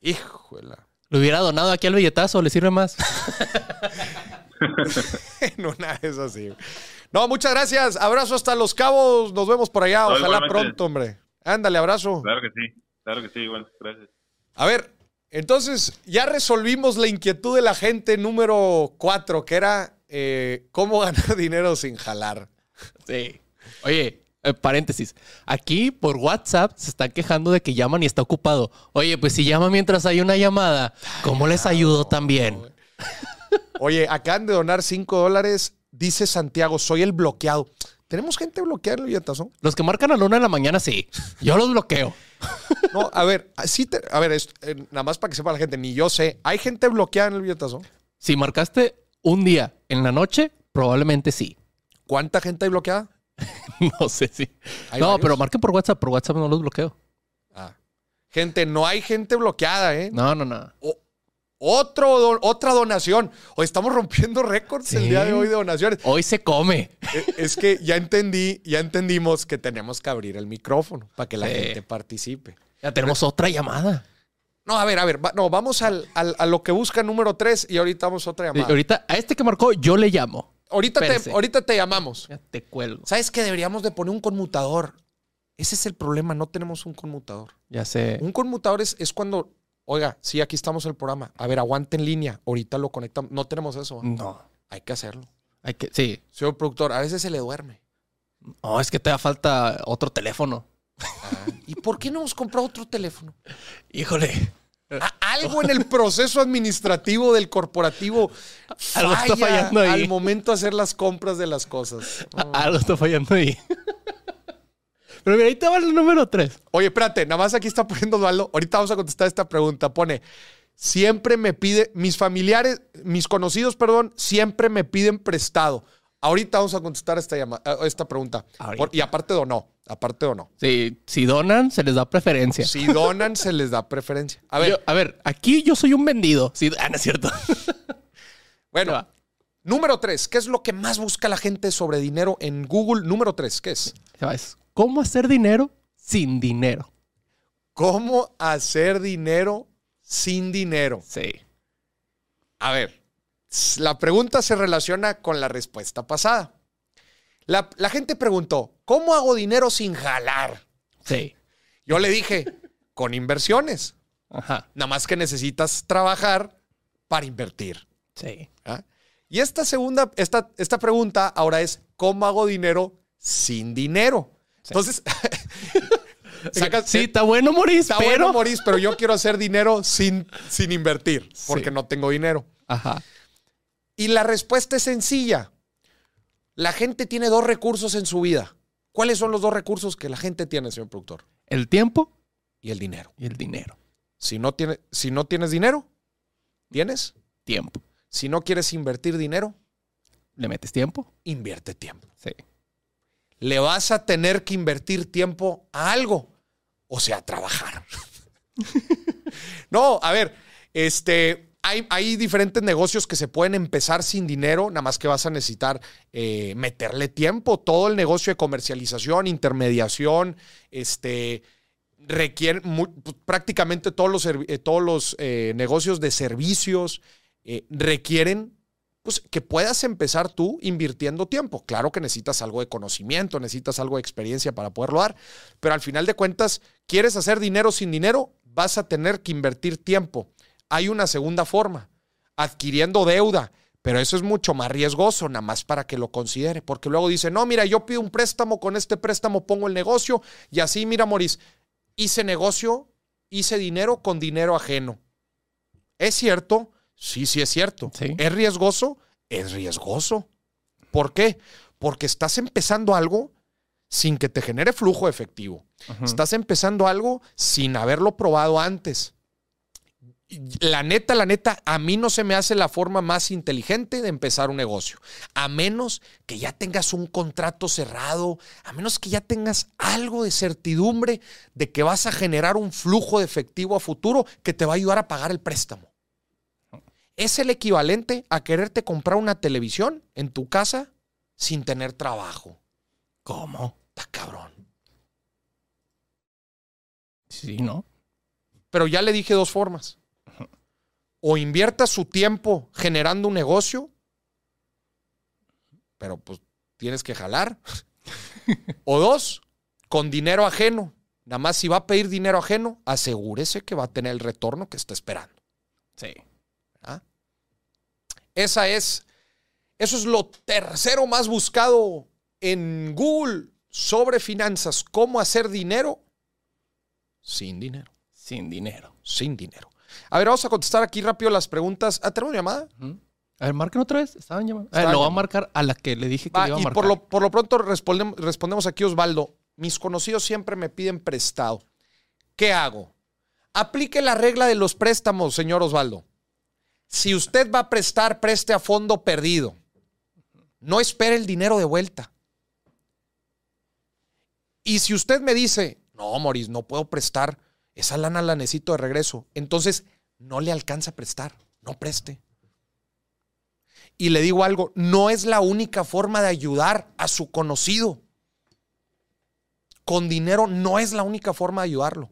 Híjole.
Lo hubiera donado aquí al billetazo, le sirve más.
En una de esas sí. No, muchas gracias. Abrazo hasta Los Cabos. Nos vemos por allá.
No,
Ojalá pronto, hombre. Ándale, abrazo.
Claro que sí, claro que sí, bueno, gracias.
A ver, entonces ya resolvimos la inquietud de la gente número cuatro, que era eh, cómo ganar dinero sin jalar.
Sí. Oye, eh, paréntesis. Aquí por WhatsApp se están quejando de que llaman y está ocupado. Oye, pues si llama mientras hay una llamada, ¿cómo les ayudo también?
Oye, acaban de donar 5 dólares. Dice Santiago, soy el bloqueado. ¿Tenemos gente bloqueada en el billetazo?
Los que marcan a la una de la mañana, sí. Yo los bloqueo.
No, a ver, así te- a ver, es- eh, nada más para que sepa la gente, ni yo sé. ¿Hay gente bloqueada en el billetazo?
Si marcaste un día en la noche, probablemente sí.
¿Cuánta gente hay bloqueada?
No sé si.
¿Hay
No,
varios?
pero marquen por WhatsApp. Por WhatsApp no los bloqueo.
Ah. Gente, no hay gente bloqueada, ¿eh?
No, no, no.
O- otro, otra donación. Hoy estamos rompiendo récords el día de hoy de donaciones.
Hoy se come.
Eh, Es que ya entendí, ya entendimos que tenemos que abrir el micrófono para que la
Sí.
gente participe.
Ya tenemos otra llamada.
No, a ver, a ver, va- no, vamos al, al- a lo que busca número 3 y ahorita vamos a otra llamada.
ahorita, a este que marcó, yo le llamo.
ahorita, te, ahorita te llamamos.
Ya te cuelgo.
¿Sabes que deberíamos de poner un conmutador? Ese es el problema, no tenemos un conmutador.
Ya sé.
Un conmutador es, es cuando, oiga, sí, aquí estamos el programa. A ver, aguante en línea. Ahorita lo conectamos. No tenemos eso.
No.
Hay que hacerlo.
Hay que, sí.
Señor productor, a veces se le duerme.
No, es que te da falta otro teléfono.
Ah, ¿Y por qué no hemos comprado otro teléfono?
Híjole.
Algo en el proceso administrativo del corporativo
Algo está
falla
fallando ahí.
al momento de hacer las compras de las cosas.
Algo está fallando ahí. Pero mira, ahí te va el número 3.
Oye, espérate, nada más aquí está poniendo Osvaldo. Ahorita vamos a contestar esta pregunta. Pone, siempre me pide, mis familiares, mis conocidos, perdón, siempre me piden prestado. Ahorita vamos a contestar esta, llama- eh, esta pregunta. Por- y aparte donó. Aparte donó.
Sí, si donan, se les da preferencia.
Si donan, se les da preferencia. A ver,
Yo- a ver, aquí yo soy un vendido. Sí, ah, no es cierto.
bueno. Número tres. ¿Qué es lo que más busca la gente sobre dinero en Google? Número tres. ¿Qué es?
¿Sabes? ¿Cómo hacer dinero sin dinero?
¿Cómo hacer dinero sin dinero?
Sí.
A ver, la pregunta se relaciona con la respuesta pasada. La, la gente preguntó, ¿cómo hago dinero sin jalar?
Sí.
Yo le dije, con inversiones.
Ajá.
Nada más que necesitas trabajar para invertir.
Sí.
¿ah? Y esta segunda, esta, esta pregunta ahora es, ¿cómo hago dinero sin dinero? Entonces, sacas-
Sí, está bueno, Moris,
está
pero...
bueno, Maurice, pero yo quiero hacer dinero sin, sin invertir, porque
Sí.
no tengo dinero.
Ajá.
Y la respuesta es sencilla. La gente tiene dos recursos en su vida. ¿Cuáles son los dos recursos que la gente tiene, señor productor?
El tiempo
Y el dinero.
y el dinero.
Si no, tiene, si no tienes dinero, ¿tienes?
Tiempo.
Si no quieres invertir dinero,
¿Le metes tiempo?
invierte tiempo.
Sí.
Le vas a tener que invertir tiempo a algo, o sea, a trabajar. no, a ver, este, hay, diferentes negocios que se pueden empezar sin dinero, nada más que vas a necesitar eh, meterle tiempo. Todo el negocio de comercialización, intermediación, este, requiere prácticamente todos los, eh, todos los eh, negocios de servicios requieren pues, que puedas empezar tú invirtiendo tiempo. Claro que necesitas algo de conocimiento, necesitas algo de experiencia para poderlo dar, pero al final de cuentas, ¿quieres hacer dinero sin dinero? Vas a tener que invertir tiempo. Hay una segunda forma, adquiriendo deuda, pero eso es mucho más riesgoso, nada más para que lo considere, porque luego dice, no, mira, yo pido un préstamo, con este préstamo pongo el negocio y así, mira, Moris, hice negocio, hice dinero con dinero ajeno. ¿Es cierto? Sí, sí es cierto.
Sí.
¿Es riesgoso? Es riesgoso. ¿Por qué? Porque estás empezando algo sin que te genere flujo efectivo. Estás empezando algo sin haberlo probado antes. La neta, la neta, a mí no se me hace la forma más inteligente de empezar un negocio. A menos que ya tengas un contrato cerrado, a menos que ya tengas algo de certidumbre de que vas a generar un flujo de efectivo a futuro que te va a ayudar a pagar el préstamo. Es el equivalente a quererte comprar una televisión en tu casa sin tener trabajo.
¿Cómo?
Está cabrón.
Sí, ¿no?
Pero ya le dije dos formas. O invierta su tiempo generando un negocio, pero pues tienes que jalar. o dos, con dinero ajeno. Nada más si va a pedir dinero ajeno, asegúrese que va a tener el retorno que está esperando.
Sí.
Esa es, eso es lo tercero más buscado en Google sobre finanzas. ¿Cómo hacer dinero sin dinero?
Sin dinero.
sin dinero. A ver, vamos a contestar aquí rápido las preguntas. Ah, ¿Tenemos llamada?
A ver, marquen otra vez. Estaban llamando. A ver,
Estaban
lo voy a marcar a la que le dije que
Va,
le iba a
y
marcar.
por lo, por lo pronto respondem- respondemos aquí, Osvaldo. Mis conocidos siempre me piden prestado. ¿Qué hago? Aplique la regla de los préstamos, señor Osvaldo. Si usted va a prestar, preste a fondo perdido. No espere el dinero de vuelta. Y si usted me dice, no, Moris, no puedo prestar, esa lana la necesito de regreso, entonces no le alcanza a prestar, no preste. Y le digo algo, no es la única forma de ayudar a su conocido. Con dinero no es la única forma de ayudarlo.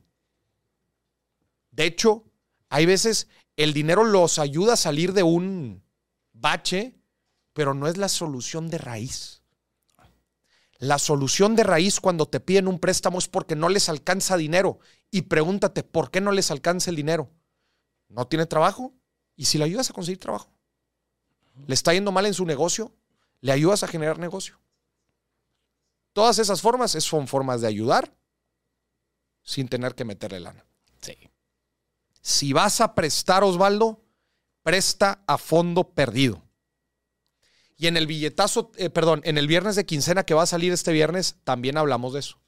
De hecho, hay veces el dinero los ayuda a salir de un bache, pero no es la solución de raíz. La solución de raíz cuando te piden un préstamo es porque no les alcanza dinero. Y pregúntate, ¿por qué no les alcanza el dinero? ¿No tiene trabajo? ¿Y si le ayudas a conseguir trabajo? ¿Le está yendo mal en su negocio? ¿Le ayudas a generar negocio? Todas esas formas son formas de ayudar sin tener que meterle lana. Si vas a prestar, Osvaldo, presta a fondo perdido. Y en el billetazo, eh, perdón, en el viernes de quincena que va a salir este viernes, también hablamos de eso.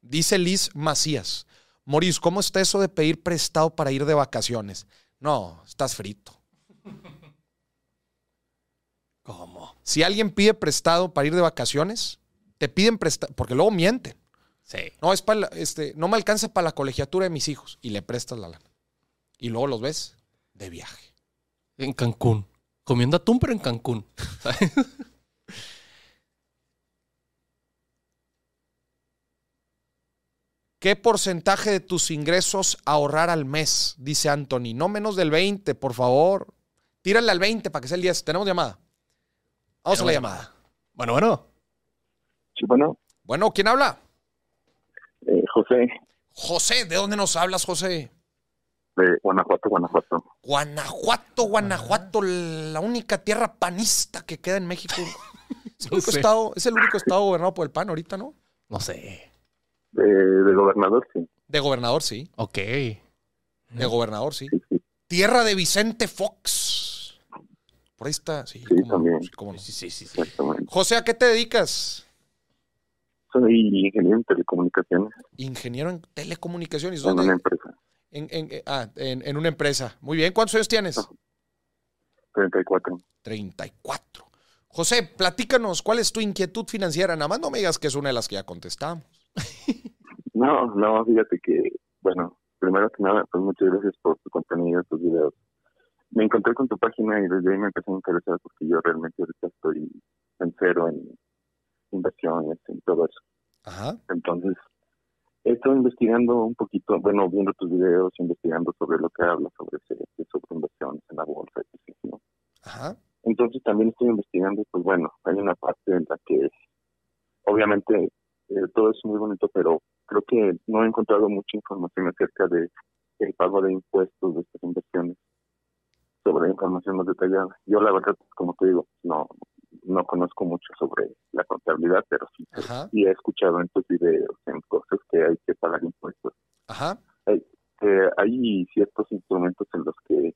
Dice Liz Macías, Moris, ¿cómo está eso de pedir prestado para ir de vacaciones? No, estás frito.
¿Cómo?
Si alguien pide prestado para ir de vacaciones, te piden prestado, porque luego mienten.
Sí.
No, es para, este, no me alcanza para la colegiatura de mis hijos. Y le prestas la lana. Y luego los ves de viaje.
En Cancún. Comiendo atún, pero en Cancún. ¿sabes?
¿Qué porcentaje de tus ingresos ahorrar al mes? Dice Anthony. No menos del 20, por favor. Tírale al 20 para que sea el 10. Tenemos llamada. Vamos a la
Tenemos
llamada.
Bueno, bueno.
Sí, bueno,
Bueno, ¿quién habla?
Eh, José,
José, ¿de dónde nos hablas, José?
de Guanajuato, Guanajuato.
Guanajuato, Guanajuato, la única tierra panista que queda en México. Es el
No
único,
sé.
estado, es el único estado gobernado por el PAN ahorita, ¿no?
No sé.
De, de gobernador, sí.
De gobernador, sí.
Ok.
De gobernador, sí.
Sí, sí.
Tierra de Vicente Fox. Por ahí está, sí.
Sí,
cómo
también.
sí, cómo no.
Sí, sí, sí.
José, ¿a qué te dedicas?
Soy ingeniero en telecomunicaciones
Ingeniero en telecomunicaciones.
en
¿Dónde?
una empresa.
En, en- eh, ah, en- en una empresa. Muy bien. ¿Cuántos años tienes?
Ajá. 34.
34. José, platícanos, ¿cuál es tu inquietud financiera? Nada más no me digas que es una de las que ya contestamos.
No, no, fíjate que, bueno, primero que nada, pues muchas gracias por tu contenido, tus videos. Me encontré con tu página y desde ahí me empecé a interesar porque yo realmente ahorita estoy en cero en inversiones, en todo eso.
Ajá.
Entonces, he estado investigando un poquito, bueno, viendo tus videos, investigando sobre lo que hablas, sobre, sobre inversiones en la bolsa, etc., ¿no?
Ajá.
Entonces también estoy investigando, pues bueno, hay una parte en la que obviamente eh, todo es muy bonito, pero creo que no he encontrado mucha información acerca de el pago de impuestos de estas inversiones, sobre información más detallada. Yo la verdad, como te digo, no no conozco mucho sobre la contabilidad, pero sí,
Ajá.
sí he escuchado en tus videos, en cosas que hay que pagar impuestos.
Ajá.
Eh, hay ciertos instrumentos en los que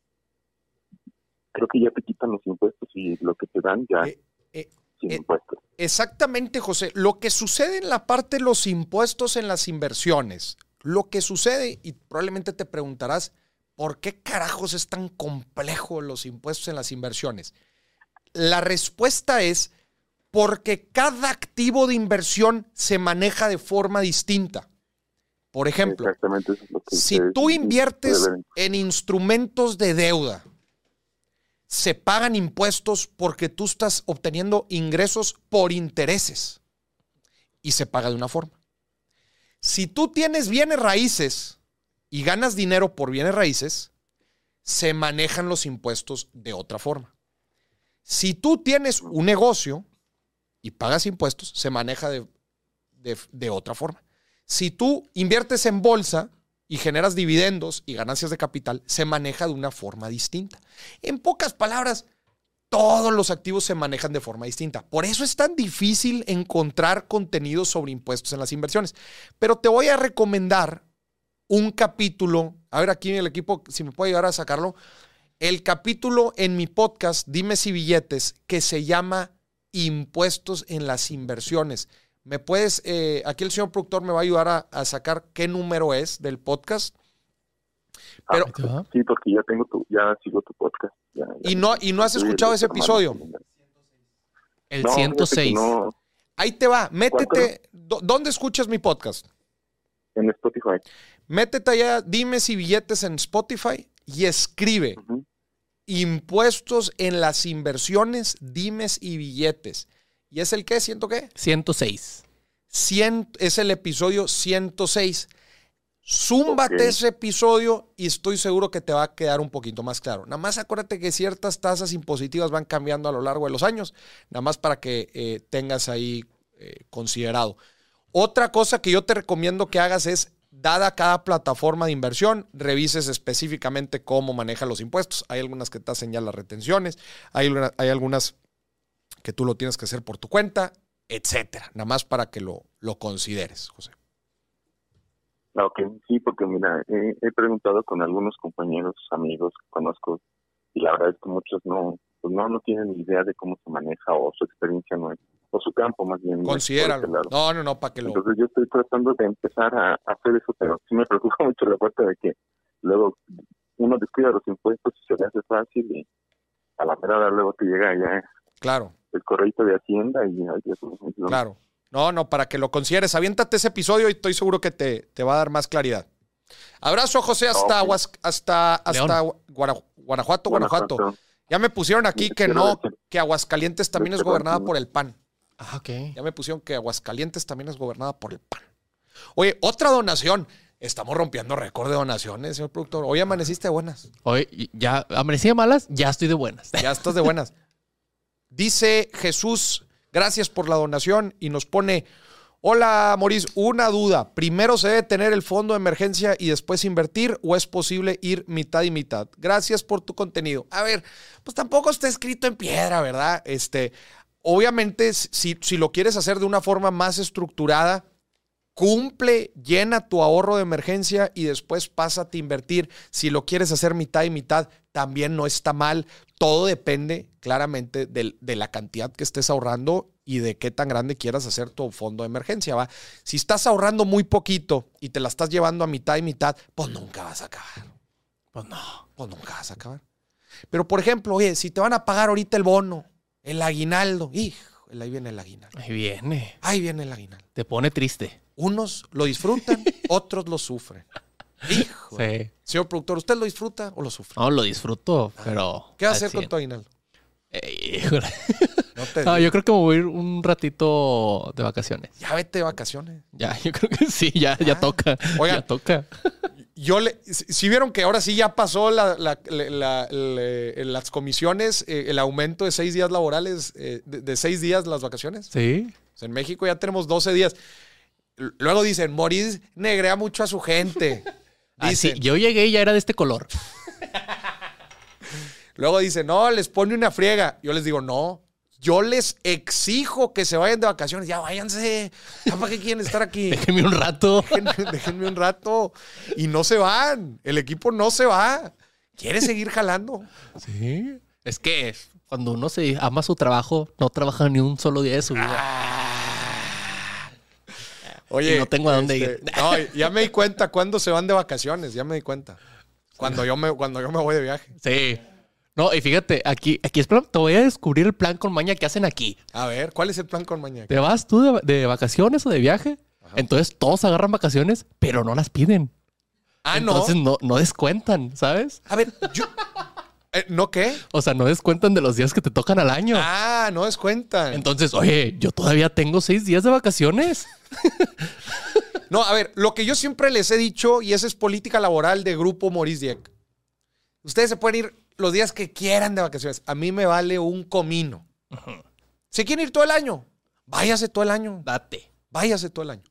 creo que ya te quitan los impuestos y lo que te dan ya
Eh, eh,
sin
eh,
impuestos.
Exactamente, José. Lo que sucede en la parte de los impuestos en las inversiones, lo que sucede, y probablemente te preguntarás, ¿por qué carajos es tan complejo los impuestos en las inversiones? La respuesta es porque cada activo de inversión se maneja de forma distinta. Por ejemplo, si tú inviertes en instrumentos de deuda, se pagan impuestos porque tú estás obteniendo ingresos por intereses y se paga de una forma. Si tú tienes bienes raíces y ganas dinero por bienes raíces, se manejan los impuestos de otra forma. Si tú tienes un negocio y pagas impuestos, se maneja de, de- otra forma. Si tú inviertes en bolsa y generas dividendos y ganancias de capital, se maneja de una forma distinta. En pocas palabras, todos los activos se manejan de forma distinta. Por eso es tan difícil encontrar contenido sobre impuestos en las inversiones. Pero te voy a recomendar un capítulo, a ver aquí en el equipo, si me puede ayudar a sacarlo, el capítulo en mi podcast, Dime si billetes, que se llama Impuestos en las inversiones. ¿Me puedes, eh, aquí el señor productor me va a ayudar a, a sacar qué número es del podcast? Pero,
va.
Sí, porque ya tengo tu, ya sigo tu podcast. ya- ya
y no, y no has escuchado
el
ese episodio.
El
No, fíjate que
106.
No,
Ahí te va, métete. ¿Dó- ¿Dónde escuchas mi podcast?
en Spotify.
Métete allá, dime si billetes en Spotify y escribe. Impuestos en las inversiones, dimes y billetes. ¿Y es el qué? ¿Siento qué?
106.
100, es el episodio 106. Zúmbate ese episodio y estoy seguro que te va a quedar un poquito más claro. Nada más acuérdate que ciertas tasas impositivas van cambiando a lo largo de los años, nada más para que eh, tengas ahí eh, considerado. Otra cosa que yo te recomiendo que hagas es, dada cada plataforma de inversión, revises específicamente cómo maneja los impuestos. Hay algunas que te hacen ya las retenciones, hay, hay algunas que tú lo tienes que hacer por tu cuenta, etcétera. Nada más para que lo, lo consideres, José.
Ah, Ok, sí, porque mira, he, preguntado con algunos compañeros, amigos que conozco, y la verdad es que muchos no, pues no, no tienen idea de cómo se maneja o su experiencia no es, o su campo más bien.
Considéralo. No, no, no, para que lo.
Entonces yo estoy tratando de empezar a, a hacer eso, pero sí me preocupa mucho la parte de que luego uno descuida los impuestos y se le hace fácil y a la verdad luego te llega ya
Claro,
el correo de Hacienda y ay, mío, no.
claro. No, no, para que lo consideres. Aviéntate ese episodio y estoy seguro que te, te va a dar más claridad. Abrazo, José, hasta,
Ok.
Aguas- hasta, hasta Guara- Guanajuato, Guanajuato. Ya me pusieron aquí que no, que Aguascalientes también es gobernada por el PAN.
Ah, ok.
Ya me pusieron que Aguascalientes también es gobernada por el PAN. Oye, otra donación. Estamos rompiendo récord de donaciones, señor productor. Hoy amaneciste de buenas.
Hoy ya amanecí de malas, ya estoy de buenas.
Ya estás de buenas. Dice Jesús, gracias por la donación y nos pone, hola Moris, una duda. ¿Primero se debe tener el fondo de emergencia y después invertir o es posible ir mitad y mitad? Gracias por tu contenido. A ver, pues tampoco está escrito en piedra, ¿verdad? Este, obviamente, si, si lo quieres hacer de una forma más estructurada, cumple, llena tu ahorro de emergencia y después pásate a invertir. Si lo quieres hacer mitad y mitad, también no está mal. Todo depende claramente del- de la cantidad que estés ahorrando y de qué tan grande quieras hacer tu fondo de emergencia, ¿va? Si estás ahorrando muy poquito y te la estás llevando a mitad y mitad, pues nunca vas a acabar.
Pues no.
Pues nunca vas a acabar. Pero, por ejemplo, oye, si te van a pagar ahorita el bono, el aguinaldo, hijo, ahí viene el aguinaldo.
Ahí viene.
Ahí viene el aguinaldo.
Te pone triste.
Unos lo disfrutan, otros lo sufren. Hijo.
Sí.
Señor productor, ¿usted lo disfruta o lo sufre?
No, lo disfruto, pero.
¿Qué vas a hacer con
100.
tu aguinaldo?
Eh, híjole.
No te
No, yo creo que me voy a ir un ratito de vacaciones.
Ya vete de vacaciones.
Ya, yo creo que sí, ya, ya
Ah.
toca.
Oiga.
Ya toca.
Yo le, si si vieron que ahora sí ya pasó la- la- la- la- le- las comisiones, eh, el aumento de seis días laborales, eh, de, de seis días las vacaciones.
Sí.
Sea, en México ya tenemos 12 días. Luego dicen, Moris negrea mucho a su gente.
Ah, sí,
Dicen,
yo llegué y ya era de este color.
Luego dicen, no, les pone una friega. Yo les digo, no. Yo les exijo que se vayan de vacaciones. Ya váyanse. ¿Ya ¿Para qué quieren estar aquí?
Déjenme un rato.
Déjenme, déjenme un rato. Y no se van. El equipo no se va. Quiere seguir jalando.
Sí. Es que cuando uno se ama su trabajo, no trabaja ni un solo día de su vida.
Oye.
Y no tengo a dónde
este,
ir.
no, ya me di cuenta cuándo se van de vacaciones. Ya me di cuenta. Cuando yo me, cuando yo me voy de viaje.
Sí. No, y fíjate, aquí, aquí es plan, te voy a descubrir el plan con maña que hacen aquí.
A ver, ¿cuál es el plan con mañana?
¿Te vas tú de, de vacaciones o de viaje? Entonces todos agarran vacaciones, pero no las piden.
Ah, no.
Entonces no, no descuentan, ¿sabes?
A ver, yo. Eh, ¿No qué?
O sea, no descuentan de los días que te tocan al año.
Ah, no descuentan.
Entonces, oye, yo todavía tengo seis días de vacaciones.
No, a ver, lo que yo siempre les he dicho, y esa es política laboral de Grupo Maurice Dieck. Ustedes se pueden ir los días que quieran de vacaciones. A mí me vale un comino. ¿Se quieren ir todo el año? Váyase todo el año.
Date.
Váyase todo el año.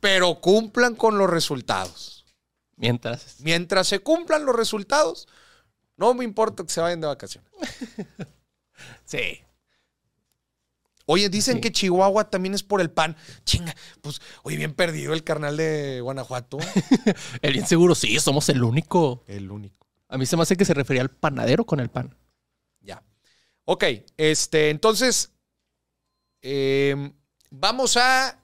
Pero cumplan con los resultados.
Mientras.
Mientras se cumplan los resultados, no me importa que se vayan de vacaciones.
Sí.
Oye, dicen
Sí.
que Chihuahua también es por el pan. Chinga, pues, oye, bien perdido el carnal de Guanajuato.
El bien seguro, sí, somos el único.
el único.
A mí se me hace que se refería al panadero con el pan.
Ya. Ok, este, entonces, eh, vamos a,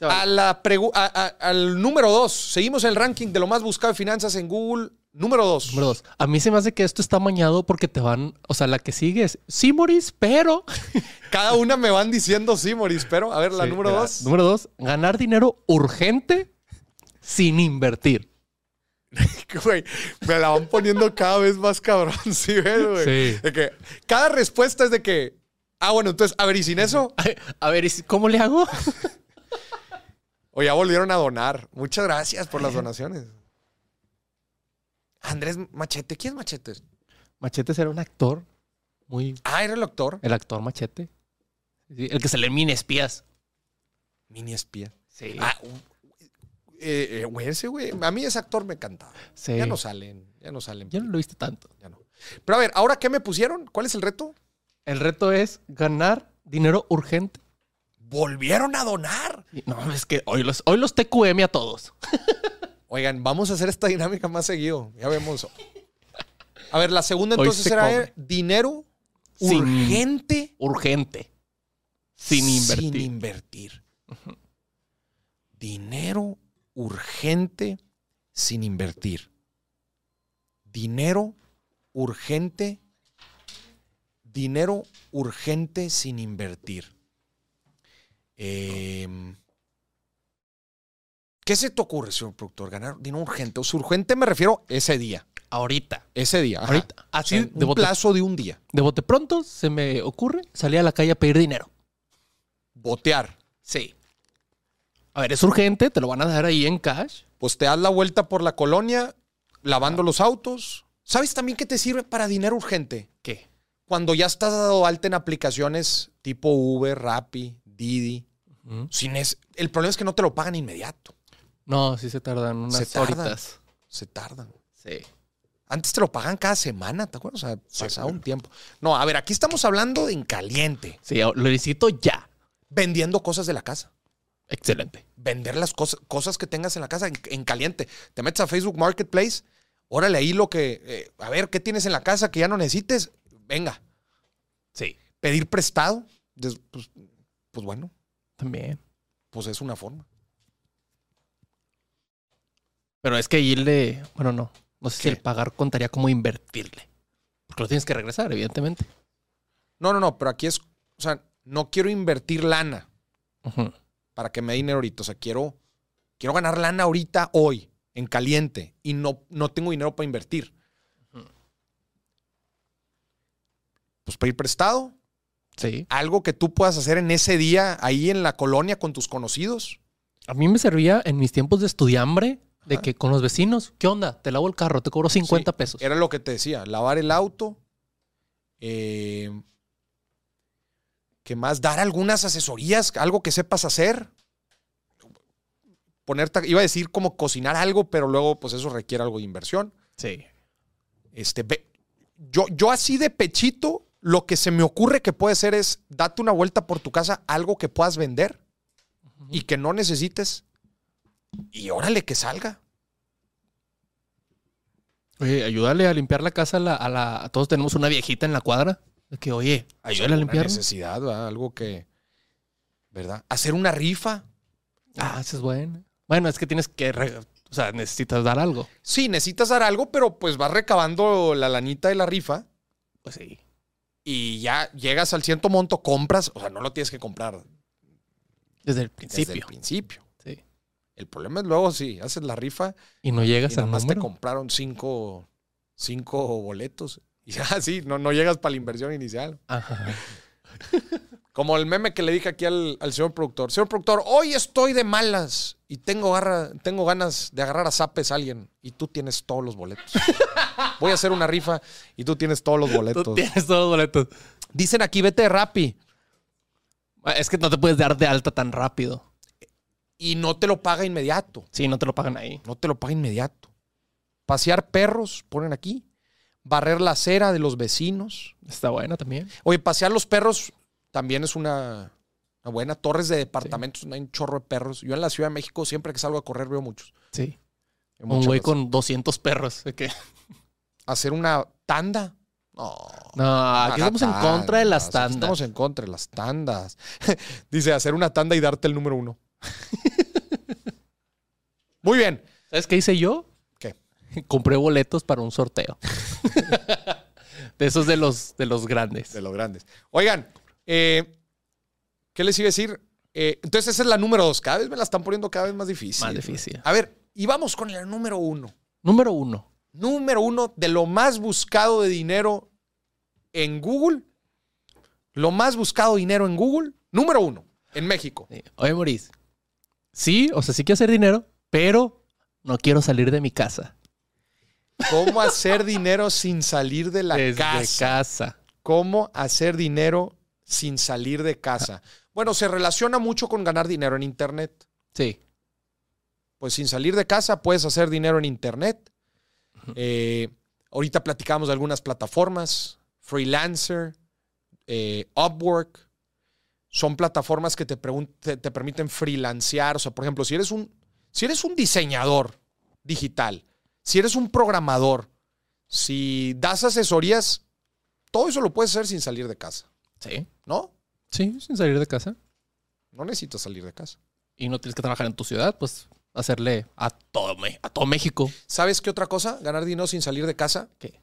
a la pregu- a- a- al número dos. Seguimos el ranking de lo más buscado de finanzas en Google. Número dos.
Número dos. A mí se me hace que esto está mañado porque te van. O sea, la que sigue es sí, Moris, pero.
Cada una me van diciendo sí, Moris, pero a ver, la
Sí,
número
mira,
dos.
Número dos, ganar dinero urgente sin invertir.
Güey, me la van poniendo cada vez más cabrón, ¿sí ves, güey?
Sí.
De que cada respuesta es de que, ah, bueno, entonces, a ver, ¿y sin eso?
A ver, ¿y si- ¿cómo le hago?
O ya volvieron a donar. Muchas gracias por las donaciones. Andrés Machete, ¿quién es Machete?
Machete era un actor muy.
Ah, era el actor.
El actor Machete. Sí, el que se le mini espías.
Mini espía.
Sí.
Ah, eh, eh, güey, ese güey. A mí ese actor me encantaba.
sí.
Ya no salen, ya no salen.
Ya no lo viste tanto.
ya no. Pero a ver, ¿ahora qué me pusieron? ¿Cuál es el reto?
El reto es ganar dinero urgente.
Volvieron a donar.
No, es que hoy los, hoy los TQM a todos.
Oigan, vamos a hacer esta dinámica más seguido. Ya vemos. A ver, la segunda entonces
se
era eh, dinero
Sin-
urgente
Urgente. Sin invertir.
Sin invertir. Dinero urgente sin invertir. Dinero urgente. dinero urgente sin invertir. Em, ¿Qué se te ocurre, señor productor? Ganar dinero urgente. O sea, urgente me refiero ese día.
Ahorita.
Ese día. ajá.
Ahorita.
O
Así
sea,
de
un
bote,
plazo de un día.
de bote pronto se me ocurre salir a la calle a pedir dinero.
Botear.
Sí. A ver, es urgente, te lo van a dar ahí en cash.
Pues te das la vuelta por la colonia, lavando los autos. ¿Sabes también qué te sirve para dinero urgente?
¿Qué?
Cuando ya estás dado alta en aplicaciones tipo Uber, Rappi, Didi. Sin es- el problema es que no te lo pagan inmediato.
No, sí se tardan unas
Se tardan.
horitas.
Se tardan.
Sí.
Antes te lo pagan cada semana, ¿te acuerdas? O sea, pasaba un tiempo. No, a ver, aquí estamos hablando de en caliente.
Sí, lo necesito ya.
Vendiendo cosas de la casa.
Excelente.
Vender las cosas, cosas que tengas en la casa en, en caliente. Te metes a Facebook Marketplace, órale ahí lo que. eh, a ver, ¿qué tienes en la casa que ya no necesites? Venga.
Sí.
Pedir prestado. pues, pues bueno,
También.
pues es una forma.
Pero es que ahí le. Bueno, no. No sé si el pagar contaría como invertirle. Porque lo tienes que regresar, evidentemente.
No, no, no, pero aquí es. O sea, no quiero invertir lana
Ujú.
Para que me dé dinero ahorita. O sea, quiero, quiero ganar lana ahorita, hoy, en caliente. Y no, no tengo dinero para invertir. Pues pedir prestado.
Sí.
Algo que tú puedas hacer en ese día, ahí en la colonia con tus conocidos.
A mí me servía en mis tiempos de estudiambre de
Ajá.
que con los vecinos, ¿qué onda? Te lavo el carro, te cobro 50
Sí,
pesos.
Era lo que te decía, lavar el auto. eh, ¿Qué más? Dar algunas asesorías, algo que sepas hacer. Ponerte, iba a decir como cocinar algo, pero luego pues eso requiere algo de inversión.
Sí.
Este, ve- yo, yo así de pechito, lo que se me ocurre que puede ser es date una vuelta por tu casa, algo que puedas vender y que no necesites. Y órale que salga.
Oye, ayúdale a limpiar la casa a la, a la- a todos tenemos una viejita en la cuadra. Que, oye, ayúdale a limpiar.
necesidad, ¿verdad? algo que, ¿verdad? Hacer una rifa.
Ah, eso es bueno. Bueno, es que tienes que, re- o sea, necesitas dar algo.
Sí, necesitas dar algo, pero pues vas recabando la lanita de la rifa
Pues sí.
y ya llegas al ciento monto, compras, o sea, no lo tienes que comprar
Desde el
desde
principio.
el principio.
Sí.
El problema es luego si haces la rifa
Y no
y
llegas
nada
al
más te compraron cinco, cinco boletos. Y ya, sí, no, no llegas para la inversión inicial.
Ajá.
Como el meme que le dije aquí al, al señor productor. Señor productor, hoy estoy de malas y tengo, garra- tengo ganas de agarrar a zapes a alguien y tú tienes todos los boletos. Voy a hacer una rifa y tú tienes todos los boletos.
Tú tienes todos los boletos.
Dicen aquí, vete de Rappi
Ah, Es que no te puedes dar de alta tan rápido.
y no te lo paga inmediato.
Sí, no te lo pagan ahí.
No te lo paga inmediato. Pasear perros, ponen aquí. Barrer la acera de los vecinos.
Está buena también.
Oye, pasear los perros también es una, una buena. Torres de departamentos, hay un chorro de perros. Yo en la Ciudad de México, siempre que salgo a correr, veo muchos.
Sí.
Hay
Un güey con 200 perros. ¿de qué?
Hacer una tanda. No.
No, aquí estamos en contra de las
tandas. Estamos en contra de las tandas. Dice, hacer una tanda y darte el número uno. Muy bien.
¿Sabes qué hice yo? Compré boletos para un sorteo. de esos de los, de los grandes.
De los grandes. Oigan, eh, ¿qué les iba a decir? Eh, entonces esa es la número dos. Cada vez me la están poniendo cada vez más difícil.
Más difícil.
A ver, y vamos con la número uno.
Número uno.
Número uno de lo más buscado de dinero en Google. Lo más buscado dinero en Google. Número uno en México.
Sí. Oye, Maurice. Sí, o sea, sí quiero hacer dinero, pero no quiero salir de mi casa.
¿Cómo hacer dinero sin salir de la
Desde
casa?
casa.
¿Cómo hacer dinero sin salir de casa? Bueno, se relaciona mucho con ganar dinero en Internet.
Sí.
Pues sin salir de casa puedes hacer dinero en Internet. Eh, ahorita platicamos de algunas plataformas, Freelancer, eh, Upwork. Son plataformas que te, te, te permiten freelancear. O sea, por ejemplo, si eres un, si eres un diseñador digital, si eres un programador, si das asesorías, todo eso lo puedes hacer sin salir de casa,
Sí.
¿no?
Sí, sin salir de casa.
No necesitas salir de casa.
Y no tienes que trabajar en tu ciudad, pues hacerle a todo, a todo México.
¿Sabes qué otra cosa? Ganar dinero sin salir de casa.
¿Qué?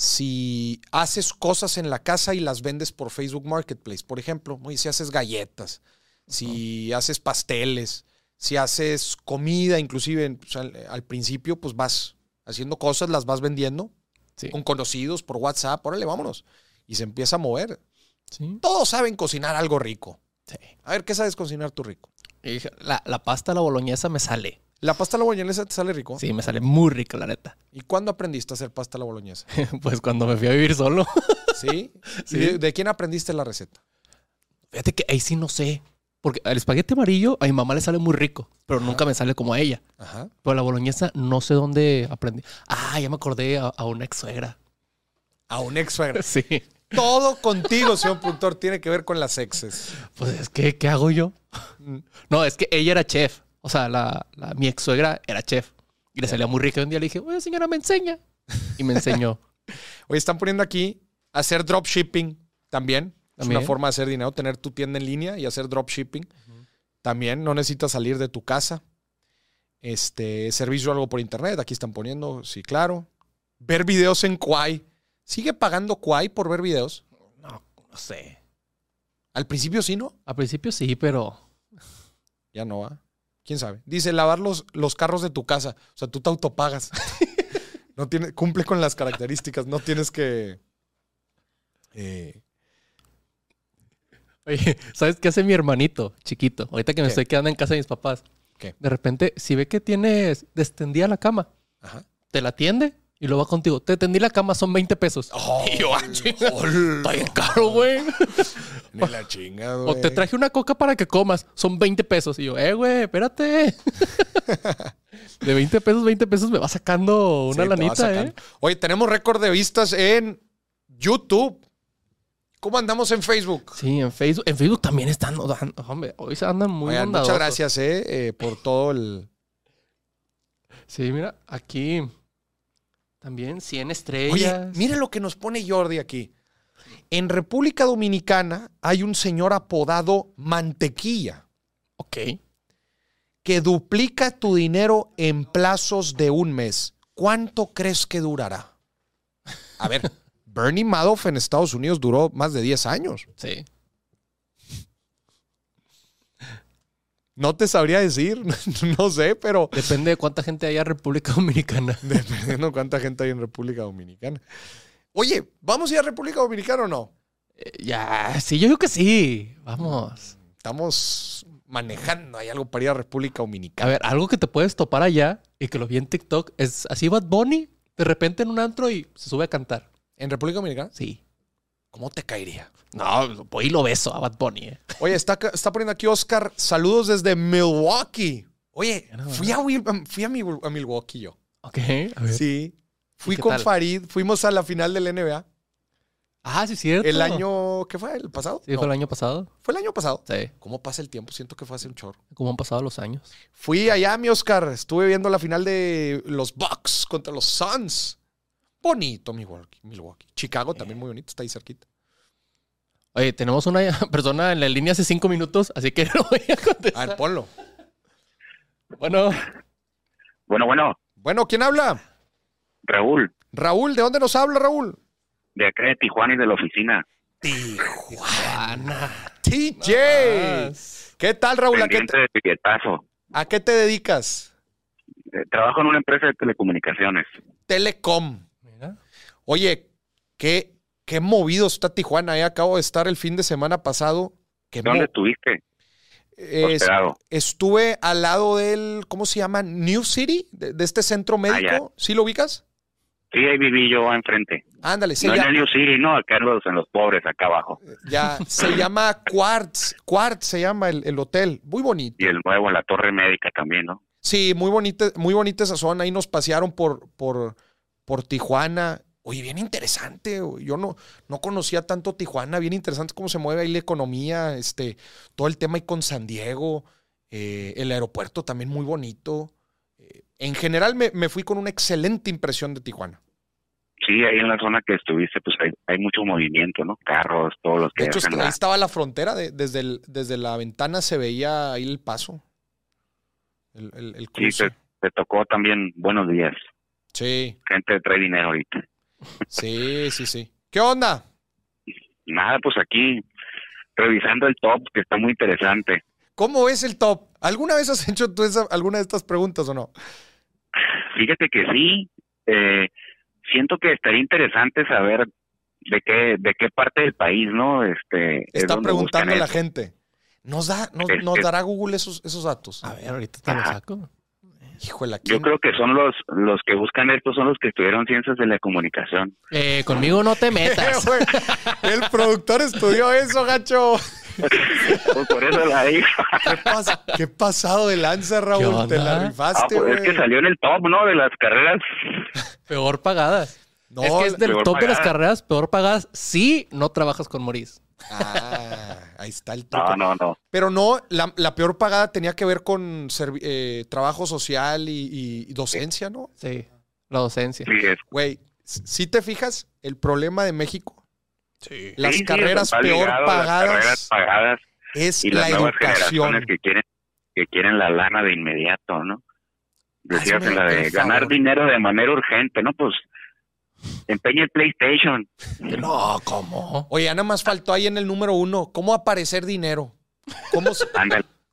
si haces cosas en la casa y las vendes por Facebook Marketplace, por ejemplo, si haces galletas, si haces pasteles, si haces comida, inclusive pues, al, al principio, pues vas haciendo cosas, las vas vendiendo
Sí.
con conocidos por WhatsApp, órale, vámonos. Y se empieza a mover.
Sí.
Todos saben cocinar algo rico.
Sí.
A ver, ¿qué sabes cocinar tú rico?
La, la pasta, la boloñesa me sale.
¿La pasta a la boloñesa te sale rico?
Sí, me sale muy rica, la neta.
¿Y cuándo aprendiste a hacer pasta a la boloñesa?
pues cuando me fui a vivir solo.
¿Sí?
Sí.
¿Y de, de quién aprendiste la receta?
Fíjate que ahí sí no sé. Porque el espagueti amarillo a mi mamá le sale muy rico, pero nunca me sale como a ella.
Ajá.
Pero la boloñesa no sé dónde aprendí. Ah, ya me acordé a, a una ex suegra.
A un ex suegra.
Sí.
Todo contigo, señor productor, tiene que ver con las exes.
Pues es que, ¿qué hago yo? No, es que ella era chef. O sea, la, la- mi ex suegra era chef. Y le salía muy rica. Y un día le dije, oye, señora, me enseña. Y me enseñó.
Oye, están poniendo aquí hacer dropshipping también. Es una forma de hacer dinero, tener tu tienda en línea y hacer dropshipping. También no necesitas salir de tu casa. Este, servicio algo por internet, aquí están poniendo, sí, claro. Ver videos en Kwai. ¿Sigue pagando Kwai por ver videos?
No, no sé.
Al principio sí, ¿no?
Al principio sí, pero
Ya no va. ¿Quién sabe? Dice lavar los, los carros de tu casa. O sea, tú te autopagas. no tiene, cumple con las características. No tienes que. eh,
Oye, ¿sabes qué hace mi hermanito chiquito? Ahorita que me
¿Qué?
estoy quedando en casa de mis papás.
¿Qué?
De repente, si ve que tienes destendida la cama,
ajá.
te la atiende y lo va contigo. Te tendí la cama, son 20 pesos.
Oh,
y yo, ah, chinga, está bien caro, güey.
Ni la chinga,
O
güey.
te traje una coca para que comas, son 20 pesos. Y yo, eh, güey, espérate. De 20 pesos, 20 pesos me va sacando una
Sí,
lanita,
sacando.
¿eh?
Oye, tenemos récord de vistas en YouTube. ¿Cómo andamos en Facebook?
Sí, en Facebook, en Facebook también están, hombre, hoy se andan muy
Oigan, muchas gracias eh, eh, por todo el.
Sí, mira, aquí también 100
Oye,
estrellas.
mire lo que nos pone Jordi aquí. En República Dominicana hay un señor apodado Mantequilla
Ok.
que duplica tu dinero en plazos de un mes. ¿Cuánto crees que durará? A ver, Bernie Madoff en Estados Unidos duró más de 10 años.
Sí.
No te sabría decir, no sé, pero
Depende de cuánta gente haya en República Dominicana.
dependiendo cuánta gente hay en República Dominicana. Oye, ¿vamos a ir a República Dominicana o no?
Eh, ya, sí, yo digo que sí. Vamos.
Estamos manejando, hay algo para ir a República
A
Dominicana.
ver, algo que te puedes topar allá y que lo vi en TikTok es así Bad Bunny de repente en un antro y se sube a cantar.
¿En República Dominicana?
Sí.
¿Cómo te caería?
No, voy y lo beso a Bad Bunny. eh.
Oye, está, está poniendo aquí Oscar, saludos desde Milwaukee. Oye, fui, a, Wil- fui a, Mil- a Milwaukee yo.
Ok, a ver.
Sí. Fui
qué
con
tal?
Farid, fuimos a la final del NBA.
Ah, sí, es cierto.
El año, ¿qué fue? ¿El pasado?
Sí,
No,
fue el año pasado.
¿Fue el año pasado?
Sí.
¿Cómo pasa el tiempo? Siento que fue hace un chorro.
¿Cómo han pasado los años?
Fui allá, mi Oscar. Estuve viendo la final de los Bucks contra los Suns. Bonito, Milwaukee. Milwaukee. Chicago también muy bonito, está ahí cerquita.
Oye, tenemos una persona en la línea hace cinco minutos, así que no voy a
A
contestar.
ver, ponlo.
Bueno,
Bueno, bueno,
Bueno, ¿quién habla?
Raúl,
Raúl, ¿de dónde nos habla, Raúl?
de acá de Tijuana y de la oficina.
Juana.
TJ. ¿Qué tal, Raúl? ¿A qué,
de billetazo.
a qué te dedicas?
Eh, trabajo en una empresa de telecomunicaciones.
Telecom. Oye, qué, qué movido está Tijuana. Ahí acabo de estar el fin de semana pasado. Qué
¿Dónde estuviste?
es- estuve al lado del, ¿cómo se llama? New City, de, de este centro médico. ¿Sí lo ubicas?
Sí, ahí viví yo enfrente.
Ándale, se
no en el New City, no, acá en los, en los pobres, acá abajo.
ya, se llama Quartz. Quartz se llama el, el hotel. Muy bonito.
Y el nuevo, la torre médica también, ¿no?
Sí, muy bonita, muy bonita esa zona. Ahí nos pasearon por, por, por Tijuana. Oye, bien interesante. Yo no, no conocía tanto Tijuana. Bien interesante cómo se mueve ahí la economía. Este, todo el tema ahí con San Diego. eh, el aeropuerto también muy bonito. Eh, en general me, me fui con una excelente impresión de Tijuana.
Sí, ahí en la zona que estuviste, pues hay, hay mucho movimiento, ¿no? Carros, todos los que
De hecho,
la-
ahí estaba la frontera. de- desde, el- desde la ventana se veía ahí el paso. El, el- el
Sí, te, te tocó también buenos días.
Sí.
Gente trae dinero ahorita.
Sí, sí, sí. ¿Qué onda?
Nada, pues aquí revisando el top, que está muy interesante.
¿Cómo es el top? ¿Alguna vez has hecho tú esa- alguna de estas preguntas o no?
Fíjate que sí, eh, siento que estaría interesante saber de qué de qué parte del país, ¿no? Este es
Está preguntando
buscan
la
eso.
gente. ¿Nos, da, nos,
Es-
nos
es-
dará Google esos, esos datos?
A ver, ahorita te lo saco.
Híjole, ¿a
Yo creo que son los los que buscan esto son los que estudiaron ciencias de la comunicación.
Eh, conmigo no te metas.
El productor estudió eso, gacho.
Pues por eso la digo.
¿Qué, pas- qué pasado de lanza, Raúl?
¿Qué
Te la
onda?
Ah,
rifaste,
pues es
güey.
que salió en el top, ¿no? De las carreras.
Peor pagadas.
No,
es que es del top de las carreras peor pagadas si no trabajas con Maurice.
Ah, ahí está el truco.
No, no, no.
Pero no, la, la peor pagada tenía que ver con eh, trabajo social y, docencia, ¿no?
Sí, la docencia.
Sí, es
Güey, si te fijas, el problema de México,
Sí.
las
sí,
carreras peor
ligado a Las carreras
pagadas
pagadas
es
y
la
las nuevas
educación.
generaciones que quieren que quieren la lana de inmediato, ¿no? Decías
Hazme
en la de ganar
favor.
dinero de manera urgente, ¿no? Pues empeña el PlayStation.
No, ¿cómo?
Oye, nada más faltó ahí en el número uno, ¿cómo aparecer dinero?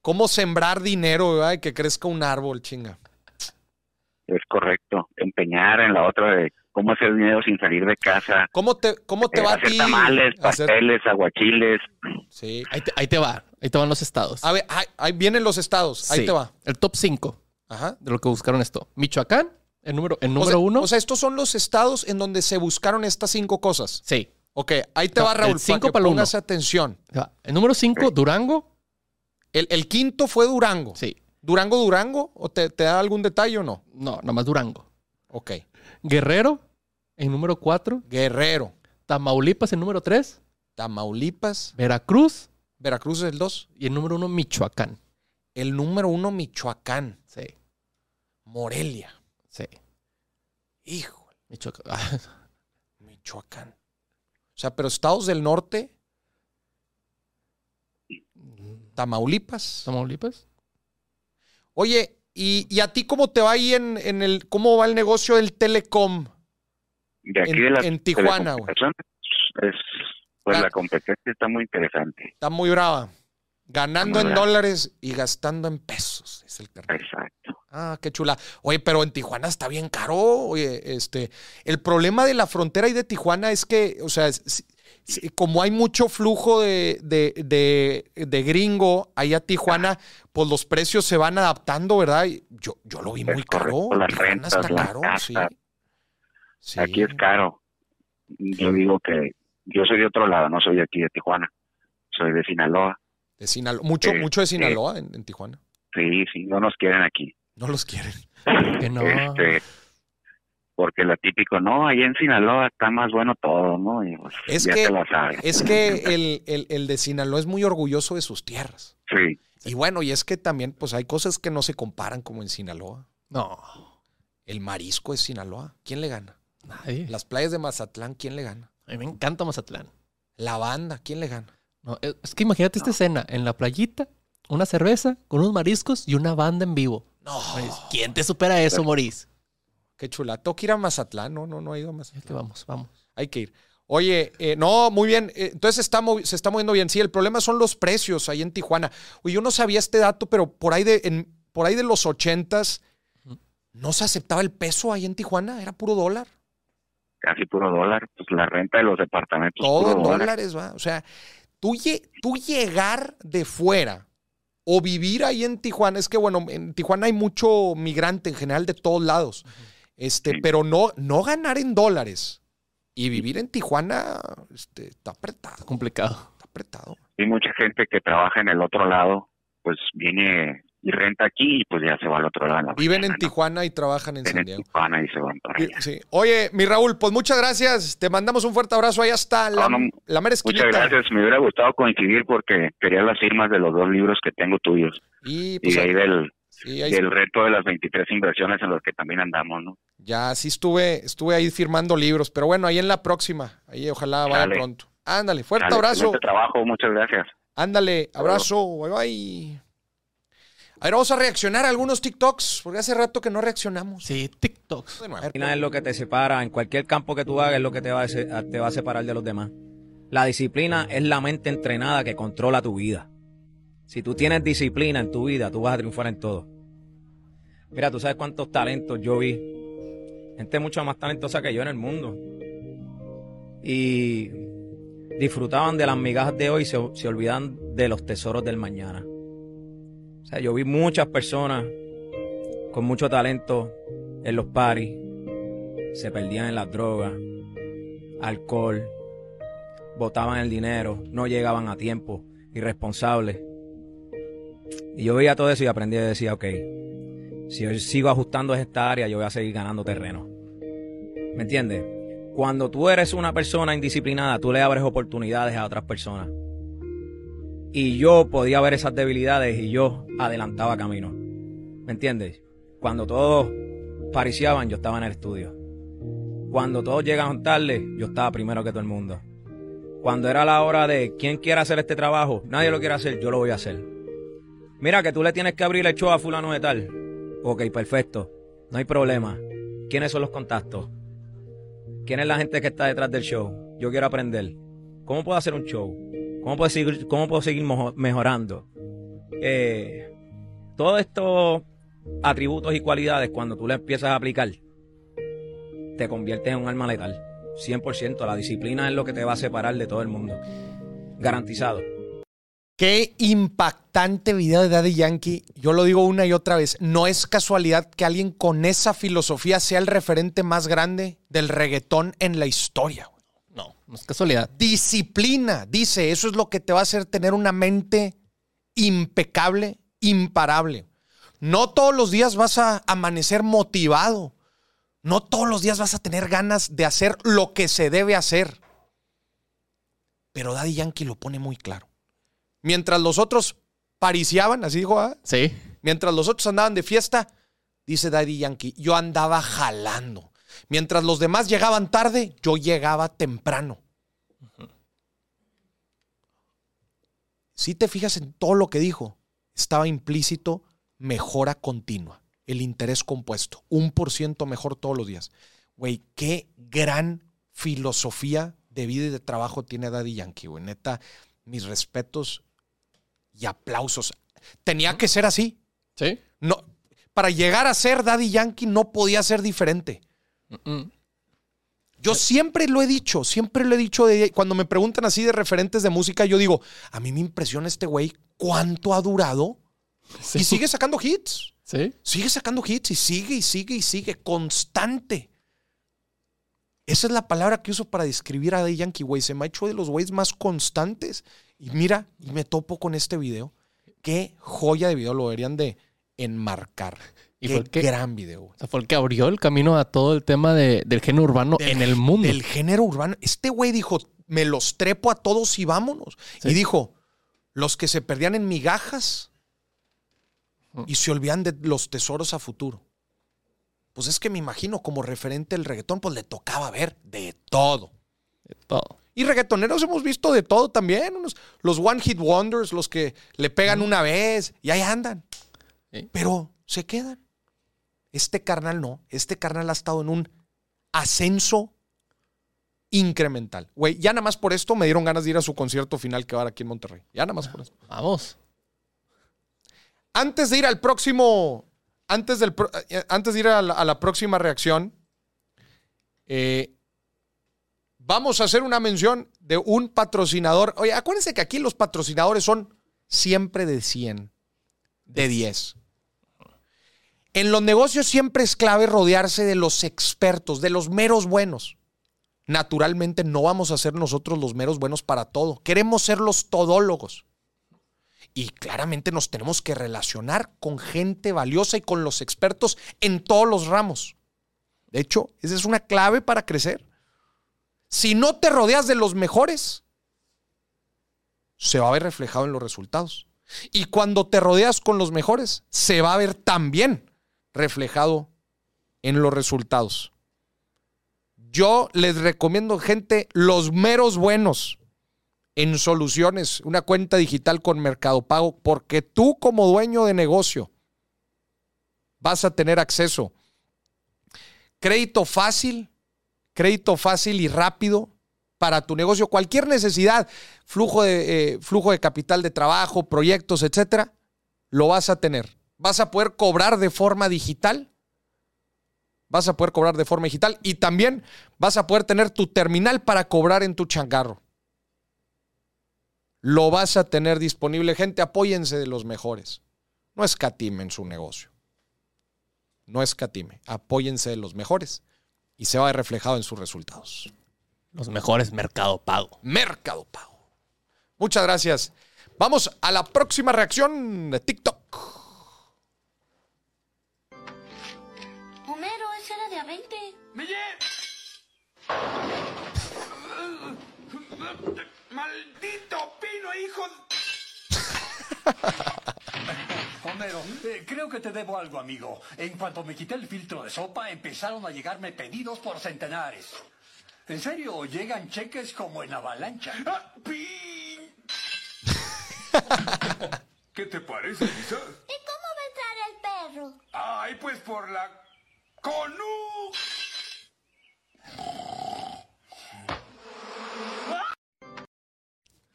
¿Cómo, sembrar dinero, ¿verdad? Y que crezca un árbol, chinga?
es correcto. Empeñar en la otra de cómo hacer dinero sin salir de casa.
¿Cómo te, cómo te
eh,
va a
hacer
ti?
tamales,
hacer-
pasteles, aguachiles.
Sí.
Ahí te, ahí te va. Ahí te van los estados.
A ver, ahí, ahí vienen los estados. Ahí
Sí.
te va.
El top 5
Ajá.
de lo que buscaron esto. Michoacán, el número, el
O
número
sea-
uno.
O sea, estos son los estados en donde se buscaron estas cinco cosas.
sí.
Ok, ahí te
No,
va, Raúl,
cinco
para que
uno.
atención.
El número 5, Durango.
El, el quinto fue Durango.
Sí.
¿Durango, Durango? ¿O te, te da algún detalle o no?
No, nada más Durango.
Ok.
Guerrero, en número 4.
Guerrero,
Tamaulipas, en número 3.
Tamaulipas,
Veracruz.
Veracruz es el dos.
Y el número 1, Michoacán.
El número uno, Michoacán.
Sí.
Morelia.
Sí.
Hijo,
Michoacán.
Michoacán. O sea, pero estados del norte, Tamaulipas.
Tamaulipas.
Oye, ¿y, y a ti cómo te va ahí en, en el, cómo va el negocio del telecom?
De aquí
En-
de las
en Tijuana, güey.
Es, pues la competencia está muy interesante.
Está muy brava. Ganando
muy
en
brava.
dólares y gastando en pesos. Es el carnal.
Exacto.
Ah, qué chula. Oye, pero en Tijuana está bien caro. Oye, este, el problema de la frontera y de Tijuana es que, o sea, si- si- como hay mucho flujo de, de, de- de gringo ahí a Tijuana, pues los precios se van adaptando, ¿verdad? Yo, yo lo vi
Es
muy caro.
las
Tijuana
rentas,
está
las
caro, sí.
Aquí es caro. Yo digo que yo soy de otro lado, no soy de aquí de Tijuana. Soy de Sinaloa.
De Sinaloa. Mucho,
Eh,
mucho de
eh.
Sinaloa en, en Tijuana.
Sí, sí, no nos quieren aquí.
No los quieren.
Que no.
Este, porque lo típico, no, ahí en Sinaloa está más bueno todo, ¿no? Y pues,
Es
ya
que-
te lo sabes.
Es que el, el- el de Sinaloa es muy orgulloso de sus tierras.
Sí,
Y bueno, y es que también, pues hay cosas que no se comparan como en Sinaloa.
No.
El marisco de Sinaloa, ¿quién le gana?
Nadie.
Las playas de Mazatlán, ¿quién le gana?
A mí me encanta Mazatlán.
La banda, ¿quién le gana?
No, es, es que imagínate esta escena en la playita, una cerveza con unos mariscos y una banda en vivo.
No,
¿Quién te supera eso, Maurice?
qué chula. Tengo que ir a Mazatlán, no, no, no he ido a Mazatlán.
que vamos, vamos.
Hay que ir. Oye, eh, no, muy bien. eh, entonces está se está moviendo bien. Sí, el problema son los precios ahí en Tijuana. Oye, yo no sabía este dato, pero por ahí de, en- por ahí de los ochentas, ¿no se aceptaba el peso ahí en Tijuana? Era puro dólar.
casi puro dólar. Pues la renta de los departamentos.
Todo
puro
en
dólar.
dólares, va. O sea, tú, tú llegar de fuera o vivir ahí en Tijuana, es que bueno, en Tijuana hay mucho migrante en general de todos lados. Este,
Sí.
pero no, no ganar en dólares y vivir en Tijuana, este, está apretado,
Complicado.
está apretado.
Y mucha gente que trabaja en el otro lado, pues viene y renta aquí y pues ya se va al otro lado. en la
Viven en
mañana, ¿no?
Tijuana y trabajan en
Viven
San
en
Diego.
Tijuana y se van para allá.
Sí. Oye, mi Raúl, pues muchas gracias. Te mandamos un fuerte abrazo. Ahí está la,
No, no,
la mera
Muchas
esquinita.
gracias. Me hubiera gustado coincidir porque quería las firmas de los dos libros que tengo tuyos.
Y
Y
pues
de ahí del,
sí, ahí
del reto de las 23 inversiones en los que también andamos, ¿no?
Ya sí estuve, estuve ahí firmando libros, pero bueno, ahí en la próxima. Ahí ojalá vaya
Dale.
pronto. Ándale, fuerte
Dale,
abrazo.
trabajo, muchas gracias.
Ándale, abrazo, bye bye. A ver, vamos a reaccionar a algunos TikToks, porque hace rato que no reaccionamos.
Sí, TikToks.
Disciplina es lo que te separa en cualquier campo que tú hagas, es lo que te va, a, se- te va a separar de los demás. La disciplina es la mente entrenada que controla tu vida. Si tú tienes disciplina en tu vida, tú vas a triunfar en todo. Mira, tú sabes cuántos talentos yo vi. Gente mucho más talentosa que yo en el mundo. Y disfrutaban de las migajas de hoy y se, se olvidan de los tesoros del mañana. O sea, yo vi muchas personas con mucho talento en los paris, se perdían en las drogas, alcohol, botaban el dinero, no llegaban a tiempo, irresponsables. Y yo veía todo eso y aprendí y decía, ok, si yo sigo ajustando esta área, yo voy a seguir ganando terreno. ¿Me entiendes? Cuando tú eres una persona indisciplinada, tú le abres oportunidades a otras personas. Y yo podía ver esas debilidades y yo adelantaba camino. ¿Me entiendes? Cuando todos pariciaban, yo estaba en el estudio. Cuando todos llegaban tarde, yo estaba primero que todo el mundo. Cuando era la hora de quién quiere hacer este trabajo, nadie lo quiere hacer, yo lo voy a hacer. Mira que tú le tienes que abrir el show a fulano de tal. Ok, perfecto. No hay problema. ¿Quiénes son los contactos? ¿Quién es la gente que está detrás del show? Yo quiero aprender. ¿Cómo puedo hacer un show? ¿Cómo puedo seguir, cómo puedo seguir mejorando? Eh, todos estos atributos y cualidades, cuando tú le empiezas a aplicar, te conviertes en un alma letal. 100%. La disciplina es lo que te va a separar de todo el mundo. Garantizado.
Qué impactante video de Daddy Yankee. Yo lo digo una y otra vez. No es casualidad que alguien con esa filosofía sea el referente más grande del reggaetón en la historia.
No, no es casualidad.
Disciplina, dice, eso es lo que te va a hacer tener una mente impecable, imparable. No todos los días vas a amanecer motivado. No todos los días vas a tener ganas de hacer lo que se debe hacer. Pero Daddy Yankee lo pone muy claro. Mientras los otros pariciaban, así dijo, ¿ah?
Sí.
mientras los otros andaban de fiesta, dice Daddy Yankee, yo andaba jalando. Mientras los demás llegaban tarde, yo llegaba temprano. Si te fijas en todo lo que dijo, estaba implícito mejora continua, el interés compuesto, un por ciento mejor todos los días. Güey, qué gran filosofía de vida y de trabajo tiene Daddy Yankee, güey. Neta, mis respetos y aplausos. Tenía que ser así.
Sí.
No, para llegar a ser Daddy Yankee no podía ser diferente.
Mm.
Yo siempre lo he dicho, siempre lo he dicho. de- cuando me preguntan así de referentes de música, yo digo, a mí me impresiona este güey cuánto ha durado
Sí.
y sigue sacando hits.
Sí.
Sigue sacando hits y sigue y sigue y sigue. Constante. Esa es la palabra que uso para describir a Daddy Yankee, güey. Se me ha hecho de los güeyes más constantes. Y mira, y me topo con este video. Qué joya de video. Lo deberían de enmarcar.
Y
Qué
fue el que-
gran video, güey.
O sea, fue el que abrió el camino a todo el tema de- del género urbano
Del-
en el mundo.
Del género urbano. Este güey dijo, me los trepo a todos y vámonos.
Sí.
Y dijo, los que se perdían en migajas y se olvidan de los tesoros a futuro. Pues es que me imagino como referente del reggaetón, pues le tocaba ver de todo.
De todo.
Y reggaetoneros hemos visto de todo también. Unos, los One Hit Wonders, los que le pegan una vez y ahí andan.
Sí.
Pero se quedan. Este carnal no. Este carnal ha estado en un ascenso incremental. Güey, ya nada más por esto me dieron ganas de ir a su concierto final que va a haber aquí en Monterrey. Ya nada más por eso.
Vamos.
Antes de ir al próximo, antes, del, eh, antes de ir a la, a la próxima reacción, eh, vamos a hacer una mención de un patrocinador. Oye, acuérdense que aquí los patrocinadores son siempre de 100, de 10. En los negocios siempre es clave rodearse de los expertos, de los meros buenos. Naturalmente no vamos a ser nosotros los meros buenos para todo. Queremos ser los todólogos. Y claramente nos tenemos que relacionar con gente valiosa y con los expertos en todos los ramos. De hecho, esa es una clave para crecer. Si no te rodeas de los mejores, se va a ver reflejado en los resultados. Y cuando te rodeas con los mejores, se va a ver también reflejado en los resultados. Yo les recomiendo, gente, los meros buenos en soluciones, una cuenta digital con Mercado Pago, porque tú como dueño de negocio vas a tener acceso. Crédito fácil, crédito fácil y rápido para tu negocio, cualquier necesidad, flujo de, eh, flujo de capital de trabajo, proyectos, etcétera, lo vas a tener. Vas a poder cobrar de forma digital. Vas a poder cobrar de forma digital y también vas a poder tener tu terminal para cobrar en tu changarro. Lo vas a tener disponible. Gente, apóyense de los mejores. No escatime en su negocio. No escatime. Apóyense de los mejores y se va a ver reflejado en sus resultados.
Los mejores Mercado Pago.
Mercado Pago. Muchas gracias. Vamos a la próxima reacción de TikTok.
A 20.
¡Maldito pino, hijo! Homero, eh, creo que te debo algo, amigo. En cuanto me quité el filtro de sopa, empezaron a llegarme pedidos por centenares. En serio, llegan cheques como en avalancha. ¡Ah, pin! ¿Qué te parece, Lisa?
¿Y cómo va a entrar el perro?
Ay, pues por la... ¡Conú!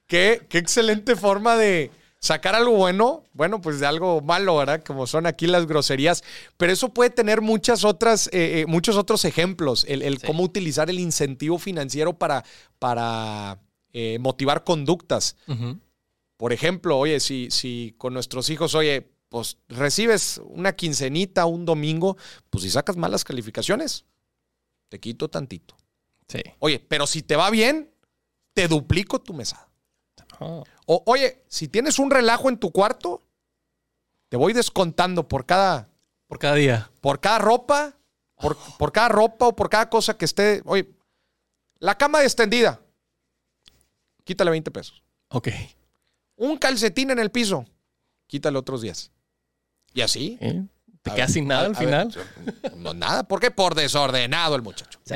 Qué, qué excelente forma de sacar algo bueno, bueno, pues de algo malo, ¿verdad? Como son aquí las groserías. Pero eso puede tener muchas otras, eh, eh, muchos otros ejemplos. El, el cómo utilizar el incentivo financiero para, para eh, motivar conductas. Por ejemplo, oye, si, si con nuestros hijos, oye, pues recibes una quincenita un domingo, pues si sacas malas calificaciones, te quito tantito.
Sí.
Oye, pero si te va bien, te duplico tu mesada.
Oh.
O, oye, si tienes un relajo en tu cuarto, te voy descontando por cada,
Por cada día.
por cada ropa, por, por cada ropa o por cada cosa que esté. Oye, la cama extendida, quítale 20 pesos.
Ok.
Un calcetín en el piso, quítale otros 10. Y así.
¿Eh? ¿Te quedas sin nada
a-
al
a ver,
final?
no, nada. ¿Por qué? Por desordenado el muchacho.
Sí.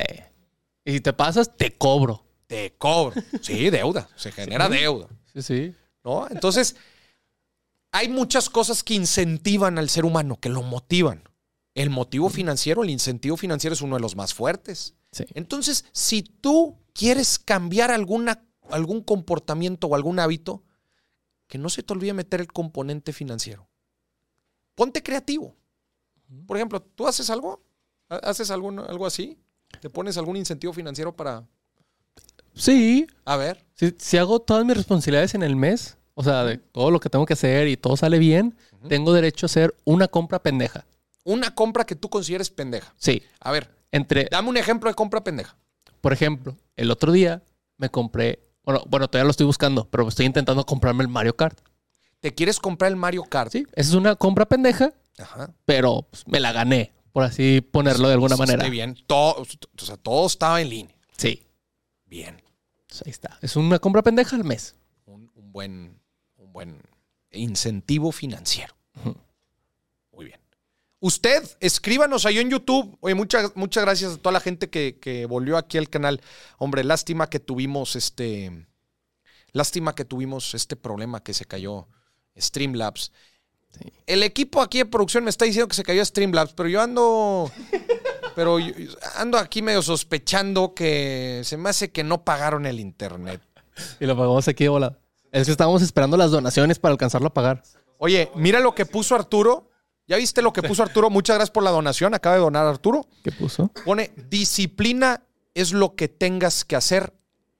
Y si te pasas, te cobro.
Te cobro. Sí, deuda. Se genera deuda.
Sí, sí.
¿no? Entonces, hay muchas cosas que incentivan al ser humano, que lo motivan. El motivo financiero, el incentivo financiero es uno de los más fuertes.
Sí.
Entonces, si tú quieres cambiar alguna, algún comportamiento o algún hábito, que no se te olvide meter el componente financiero. Ponte creativo. Por ejemplo, ¿tú haces algo? ¿Ha- ¿Haces algún, algo así? ¿Te pones algún incentivo financiero para...
Sí.
A ver,
Si, si hago todas mis responsabilidades en el mes, o sea, de todo lo que tengo que hacer y todo sale bien, tengo derecho a hacer una compra pendeja.
una compra que tú consideres pendeja.
Sí.
A ver,
Entre,
dame un ejemplo de compra pendeja.
por ejemplo, el otro día me compré, bueno, bueno, todavía lo estoy buscando, pero estoy intentando comprarme el Mario Kart.
¿Te quieres comprar el Mario Kart?
Sí, esa es una compra pendeja,
Ajá.
pero pues, me la gané, por así ponerlo de alguna manera.
bien. Todo, o sea, todo estaba en línea.
Sí,
Bien.
pues, ahí está. Es una compra pendeja al mes.
Un, un buen, un buen incentivo financiero. Muy bien. Usted, escríbanos ahí en YouTube. Oye, muchas, muchas gracias a toda la gente que, que volvió aquí al canal. Hombre, lástima que tuvimos este. Lástima que tuvimos este problema que se cayó Streamlabs. El equipo aquí de producción me está diciendo que se cayó Streamlabs, pero yo ando. Pero yo- ando aquí medio sospechando que se me hace que no pagaron el internet.
Y lo pagamos aquí volada. Es que estábamos esperando las donaciones para alcanzarlo a pagar.
Oye, mira lo que puso Arturo. ¿Ya viste lo que puso Arturo? Muchas gracias por la donación. Acaba de donar Arturo.
¿Qué puso?
Pone, disciplina es lo que tengas que hacer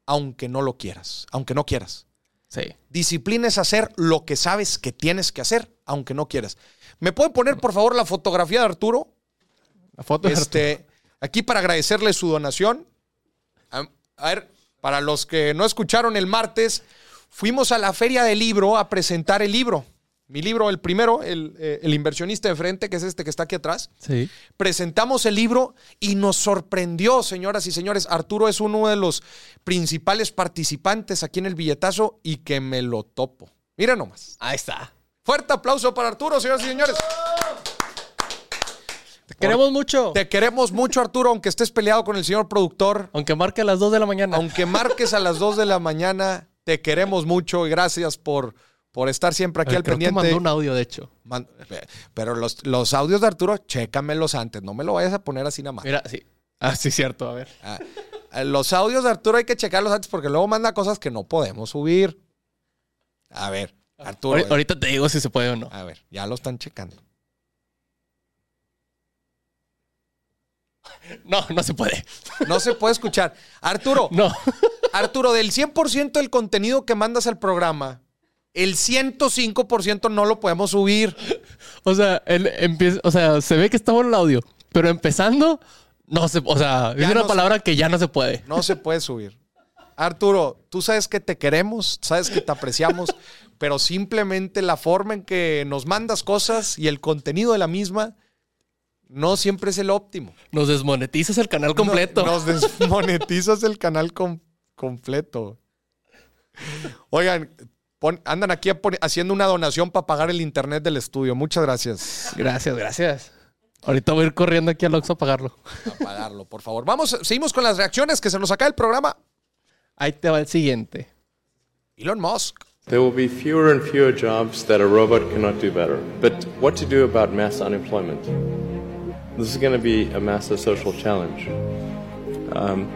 aunque no lo quieras, aunque no quieras.
Sí.
Disciplina es hacer lo que sabes que tienes que hacer aunque no quieras. ¿Me pueden poner, por favor, la fotografía de Arturo?
La foto de
Este, aquí para agradecerle su donación. A, a ver, para los que no escucharon el martes, fuimos a la feria del libro a presentar el libro. Mi libro, el primero, el, eh, el inversionista de frente, que es este que está aquí atrás.
Sí.
Presentamos el libro y nos sorprendió, señoras y señores. Arturo es uno de los principales participantes aquí en el billetazo y que me lo topo. Mira nomás.
Ahí está.
Fuerte aplauso para Arturo, señoras y señores.
Te queremos mucho.
Te queremos mucho, Arturo, aunque estés peleado con el señor productor.
Aunque marque a las 2 de la mañana.
Aunque marques a las 2 de la mañana, te queremos mucho y gracias por, por estar siempre aquí
ver,
al
creo que
pendiente.
mandó un audio, de hecho.
Man- Pero los, los audios de Arturo, chécamelos antes. No me lo vayas a poner así nada más.
Mira, sí. Ah, sí, cierto. A ver.
Ah, eh, los audios de Arturo hay que checarlos antes porque luego manda cosas que no podemos subir. A ver, Arturo.
Ahori- Ahorita te digo si se puede o no.
A ver, ya lo están checando.
No, no se puede.
No se puede escuchar. Arturo,
No.
Arturo, del 100% del contenido que mandas al programa, el 105% no lo podemos subir.
O sea, él empieza, o sea, se ve que está bueno el audio, pero empezando, no se, o sea,
Ya
es una
no
palabra que ya no se puede.
No se puede subir. Arturo, tú sabes que te queremos, sabes que te apreciamos, pero simplemente la forma en que nos mandas cosas y el contenido de la misma no siempre es el óptimo.
Nos desmonetizas el canal completo.
No- nos desmonetizas el canal com- completo. Oigan, pon- andan aquí a pon- haciendo una donación para pagar el internet del estudio. Muchas gracias.
Gracias, gracias. Ahorita voy a ir corriendo aquí al Oxxo a pagarlo.
A pagarlo, por favor. Vamos, seguimos con las reacciones que se nos acaba el programa.
Ahí te va el siguiente.
Elon Musk.
There will be fewer and fewer jobs that a robot cannot do better. But what to do about mass unemployment? This is going to be a massive social challenge. Um,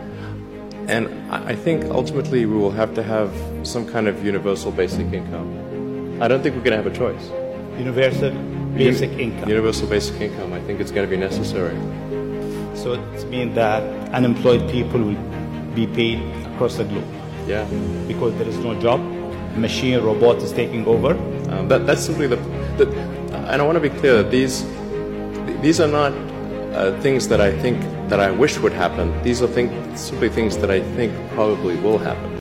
and I think ultimately we will have to have some kind of universal basic income. I don't think we're going to have a choice.
Universal basic income.
Universal basic income, I think it's going to be necessary.
So it means that unemployed people will be paid across the globe
Yeah.
because there is no job. Machine robot is taking over.
Um, that, that's simply the, the, and I want to be clear that these, these are not uh, things that I think that I wish would happen. These are simply things that I think probably will happen.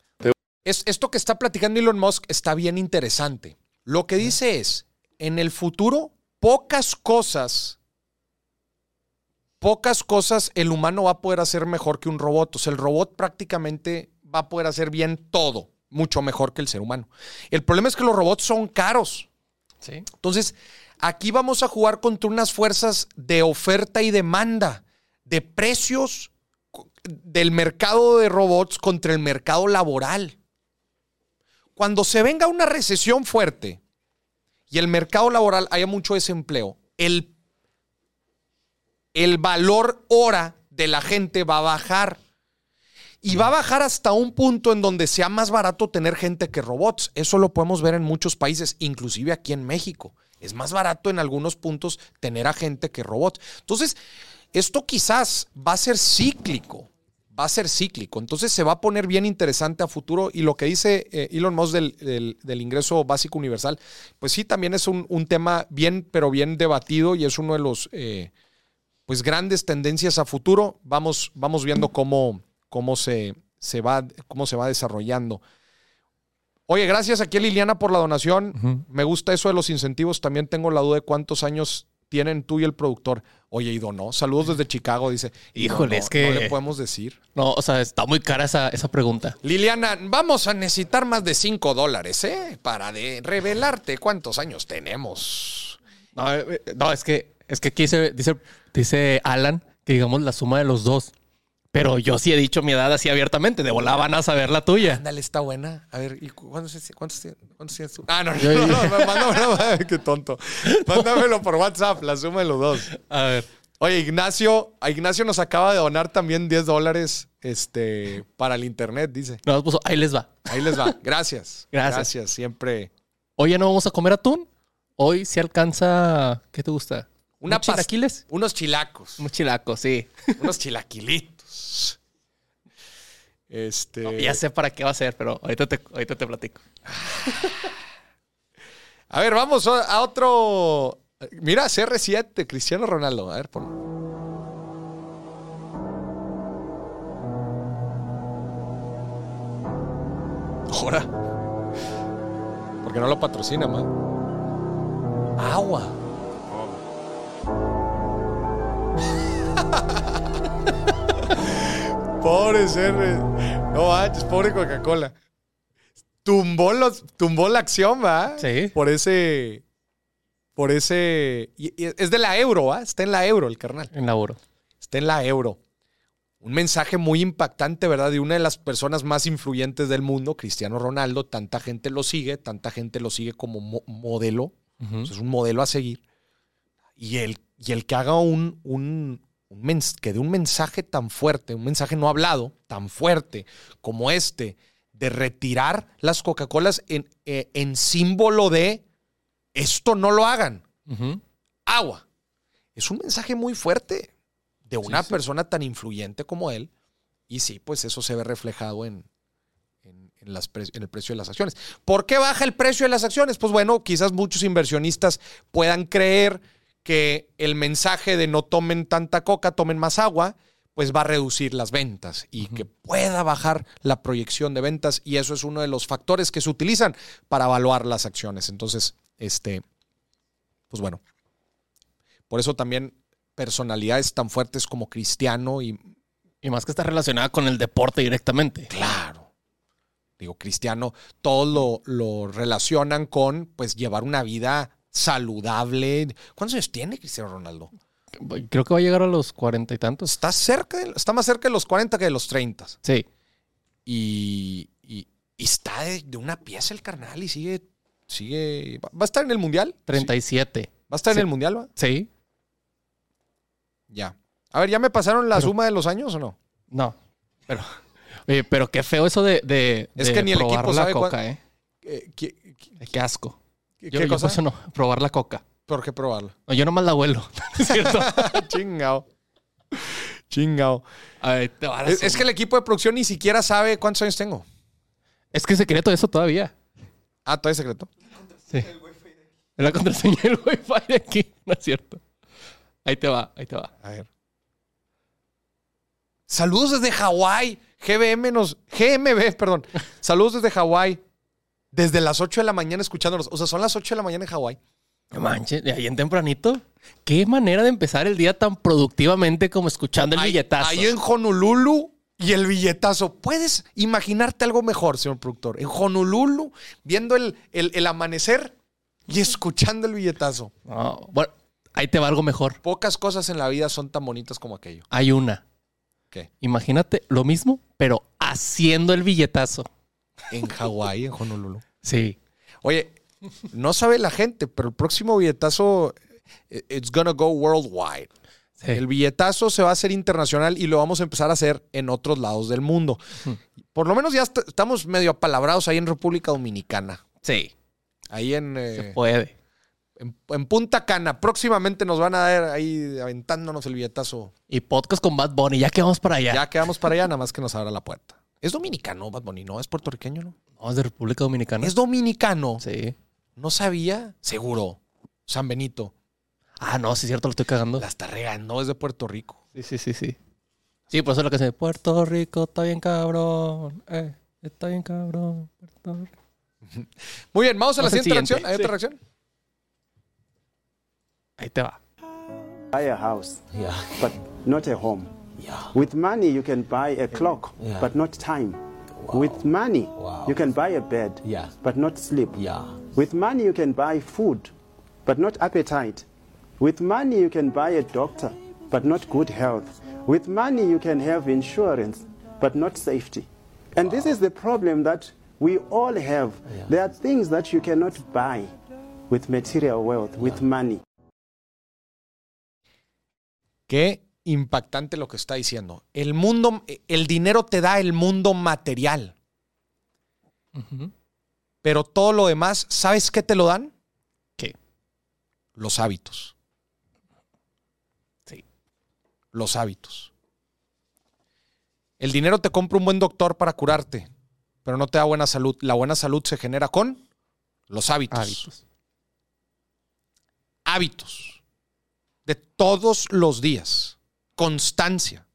Es, esto que está platicando Elon Musk está bien interesante. Lo que dice es, en el futuro, pocas cosas, pocas cosas el humano va a poder hacer mejor que un robot. O sea, el robot prácticamente va a poder hacer bien todo, mucho mejor que el ser humano. El problema es que los robots son caros.
Sí.
Entonces, aquí vamos a jugar contra unas fuerzas de oferta y demanda, de precios del mercado de robots contra el mercado laboral. Cuando se venga una recesión fuerte y el mercado laboral haya mucho desempleo, el, el valor hora de la gente va a bajar. Y va a bajar hasta un punto en donde sea más barato tener gente que robots. Eso lo podemos ver en muchos países, inclusive aquí en México. Es más barato en algunos puntos tener a gente que robots. Entonces, esto quizás va a ser cíclico. Va a ser cíclico. Entonces se va a poner bien interesante a futuro. Y lo que dice eh, Elon Musk del, del- del ingreso básico universal, pues sí, también es un, un tema bien, pero bien debatido y es uno de los eh, pues grandes tendencias a futuro. Vamos, vamos viendo cómo, cómo, se, se va, cómo se va desarrollando. Oye, gracias aquí a Liliana por la donación. Me gusta eso de los incentivos. También tengo la duda de cuántos años tienen tú y el productor. Oye, y donó. Saludos desde Chicago, dice.
Híjole, es que-
No le podemos decir.
No, o sea, está muy cara esa, esa pregunta.
Liliana, vamos a necesitar más de 5 dólares, ¿eh? Para de revelarte cuántos años tenemos.
No, eh, eh, no, es que, es que aquí dice, dice, dice Alan que digamos la suma de los dos. Pero yo sí he dicho mi edad así abiertamente. De volada van a saber la tuya.
Ándale, está buena. A ver, ¿y cu- cuántos, cuántos cuántos tienes tú? Ah, no, no, no, no, mándamelo. Qué tonto. Mándamelo por WhatsApp, la suma de los dos.
A ver.
Oye, Ignacio, a Ignacio nos acaba de donar también 10 dólares este, para el internet, dice.
No, puso, ahí les va.
Ahí les va. Gracias.
Gracias.
Gracias, siempre.
Hoy ya no vamos a comer atún. Hoy se alcanza. ¿Qué te gusta?
Una
¿Unos chilaquiles?
Unos chilacos.
Un chilaco, sí.
unos chilaquilitos. Este.
Ya sé para qué va a ser, pero ahorita te, ahorita te platico.
A ver, vamos a otro. Mira, CR7, Cristiano Ronaldo. A ver, pon. Ahora. Porque no lo patrocina, man. Agua. Pobre CR. No manches, pobre Coca-Cola. Tumbó, los, tumbó la acción, ¿va?
Sí.
Por ese. Por ese. y- y es de la euro, ¿va? Está en la euro el carnal.
En laburo.
Está en la euro. Un mensaje muy impactante, ¿verdad? De una de las personas más influyentes del mundo, Cristiano Ronaldo. Tanta gente lo sigue, tanta gente lo sigue como mo- modelo. Es un modelo a seguir. Y el, y el que haga un, un, un que dé un mensaje tan fuerte, un mensaje no hablado, tan fuerte como este, de retirar las Coca-Colas en, eh, en símbolo de esto no lo hagan. Agua. Es un mensaje muy fuerte de una persona tan influyente como él. Y sí, pues eso se ve reflejado en, en, en las pre- en el precio de las acciones. ¿Por qué baja el precio de las acciones? Pues bueno, quizás muchos inversionistas puedan creer que el mensaje de no tomen tanta coca, tomen más agua, pues va a reducir las ventas y que pueda bajar la proyección de ventas. Y eso es uno de los factores que se utilizan para evaluar las acciones. Entonces, este, pues bueno, por eso también personalidades tan fuertes como Cristiano y
Y más que está relacionada con el deporte directamente.
Claro. Digo, Cristiano, todos lo, lo relacionan con pues llevar una vida saludable. ¿Cuántos años tiene Cristiano Ronaldo?
Creo que va a llegar a los cuarenta y tantos.
Está cerca, está más cerca de los 40 que de los 30.
Sí.
Y, y- y está de, de una pieza el carnal y sigue, sigue. ¿Va a estar en el mundial?
37.
¿Va a estar
Sí.
en el mundial? va?
Sí.
Ya. A ver, ¿ya me pasaron la suma de los años o no?
No. Pero, oye, pero qué feo eso de, de,
Es
de
que ni el equipo
la
sabe cuán-
coca, ¿eh?
Eh, ¿Qué,
Ay, Qué asco.
Qué-
Yo,
qué
yo
cosa?
eso no, probar la coca.
¿Por qué probarlo?
No, yo nomás la huelo. ¿Es cierto?
Chingao. Chingao.
A ver, te va a la
Es, que el equipo de producción ni siquiera sabe cuántos años tengo.
Es que es secreto eso todavía.
Ah, todavía es secreto.
Sí. Es la contraseña del wifi de aquí. No es cierto. Ahí te va, ahí te va.
A ver. Saludos desde Hawái. GBM nos. GMB, perdón. Saludos desde Hawái. Desde las 8 de la mañana escuchándonos. O sea, son las 8 de la mañana en Hawái.
No manches, de ahí en tempranito. Qué manera de empezar el día tan productivamente como escuchando el
Ahí-
billetazo.
Ahí en Honolulu y el billetazo. ¿Puedes imaginarte algo mejor, señor productor? En Honolulu, viendo el, el- el amanecer y escuchando el billetazo.
No, bueno, ahí te va algo mejor.
Pocas cosas en la vida son tan bonitas como aquello.
Hay una.
¿Qué?
Imagínate lo mismo, pero haciendo el billetazo.
En Hawái, en Honolulu.
Sí.
Oye, no sabe la gente, pero el próximo billetazo, eh, it's gonna go worldwide.
Sí.
El billetazo se va a hacer internacional y lo vamos a empezar a hacer en otros lados del mundo. Por lo menos ya est- estamos medio apalabrados ahí en República Dominicana.
Sí.
Ahí en,
Se
eh,
puede.
en, en Punta Cana. Próximamente nos van a dar ahí aventándonos el billetazo.
Y podcast con Bad Bunny, ya que vamos para allá.
Ya quedamos para allá, nada más que nos abra la puerta. Es dominicano, Bad Bunny, no es puertorriqueño, ¿no?
No, es de República Dominicana.
Es dominicano.
Sí.
No sabía, seguro. San Benito.
Ah, no, sí es cierto, lo estoy cagando.
La está regando, es de Puerto Rico.
Sí, sí, sí, sí. Sí, por eso es lo que se Puerto Rico está bien cabrón. Eh, está bien cabrón. Puerto Rico.
Muy bien, vamos a la siguiente reacción. ¿Hay otra reacción?
Ahí te va.
buy a house, but not a home. With money, you can buy a clock, but not time. With money, you can buy a bed, but not sleep. With money, you can buy food, but not appetite. With money, you can buy a doctor, but not good health. With money, you can have insurance, but not safety. And this is the problem that we all have. There are things that you cannot buy with material wealth, with money.
Qué impactante lo que está diciendo. El mundo, el dinero te da el mundo material, pero todo lo demás, ¿sabes qué te lo dan?
¿Qué?
Los hábitos.
Sí.
Los hábitos. El dinero te compra un buen doctor para curarte, pero no te da buena salud. La buena salud se genera con los hábitos.
Hábitos.
hábitos de todos los días, constancia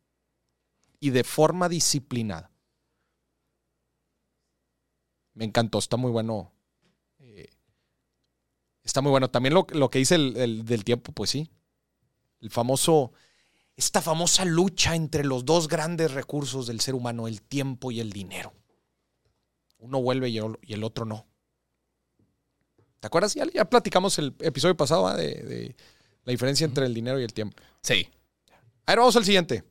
y de forma disciplinada. Me encantó, está muy bueno. Eh, está muy bueno. También lo, lo que dice el, el del tiempo, pues sí. El famoso, esta famosa lucha entre los dos grandes recursos del ser humano, el tiempo y el dinero. Uno vuelve y el, y el otro no. ¿Te acuerdas? Ya, ya platicamos el episodio pasado ¿ah? de, de la diferencia entre el dinero y el tiempo.
Sí.
A ver, vamos al siguiente.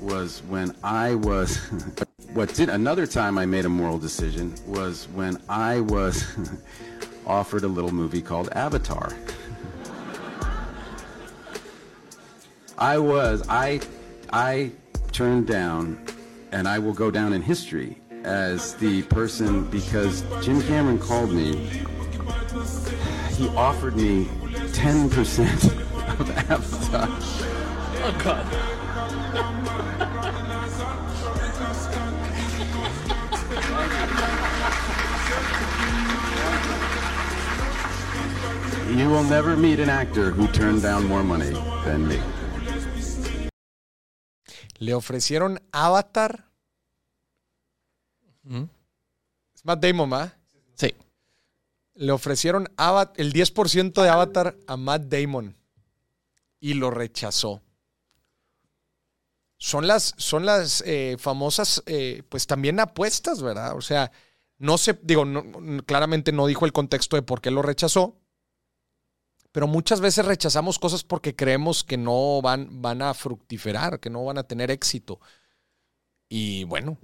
was when I was. what did another time I made a moral decision was when I was offered a little movie called Avatar. I was I I turned down, and I will go down in history as the person because Jim Cameron called me. He offered me 10% of Avatar.
Oh God.
You will never meet an actor who turned down more money than me.
Le ofrecieron Avatar. Es Matt Damon, ¿va?
Sí.
Le ofrecieron Ava- el 10% de Avatar a Matt Damon y lo rechazó. Son las, son las eh, famosas, eh, pues también apuestas, ¿verdad? O sea, no sé, digo, no- claramente no dijo el contexto de por qué lo rechazó, pero muchas veces rechazamos cosas porque creemos que no van, van a fructiferar, que no van a tener éxito. Y bueno,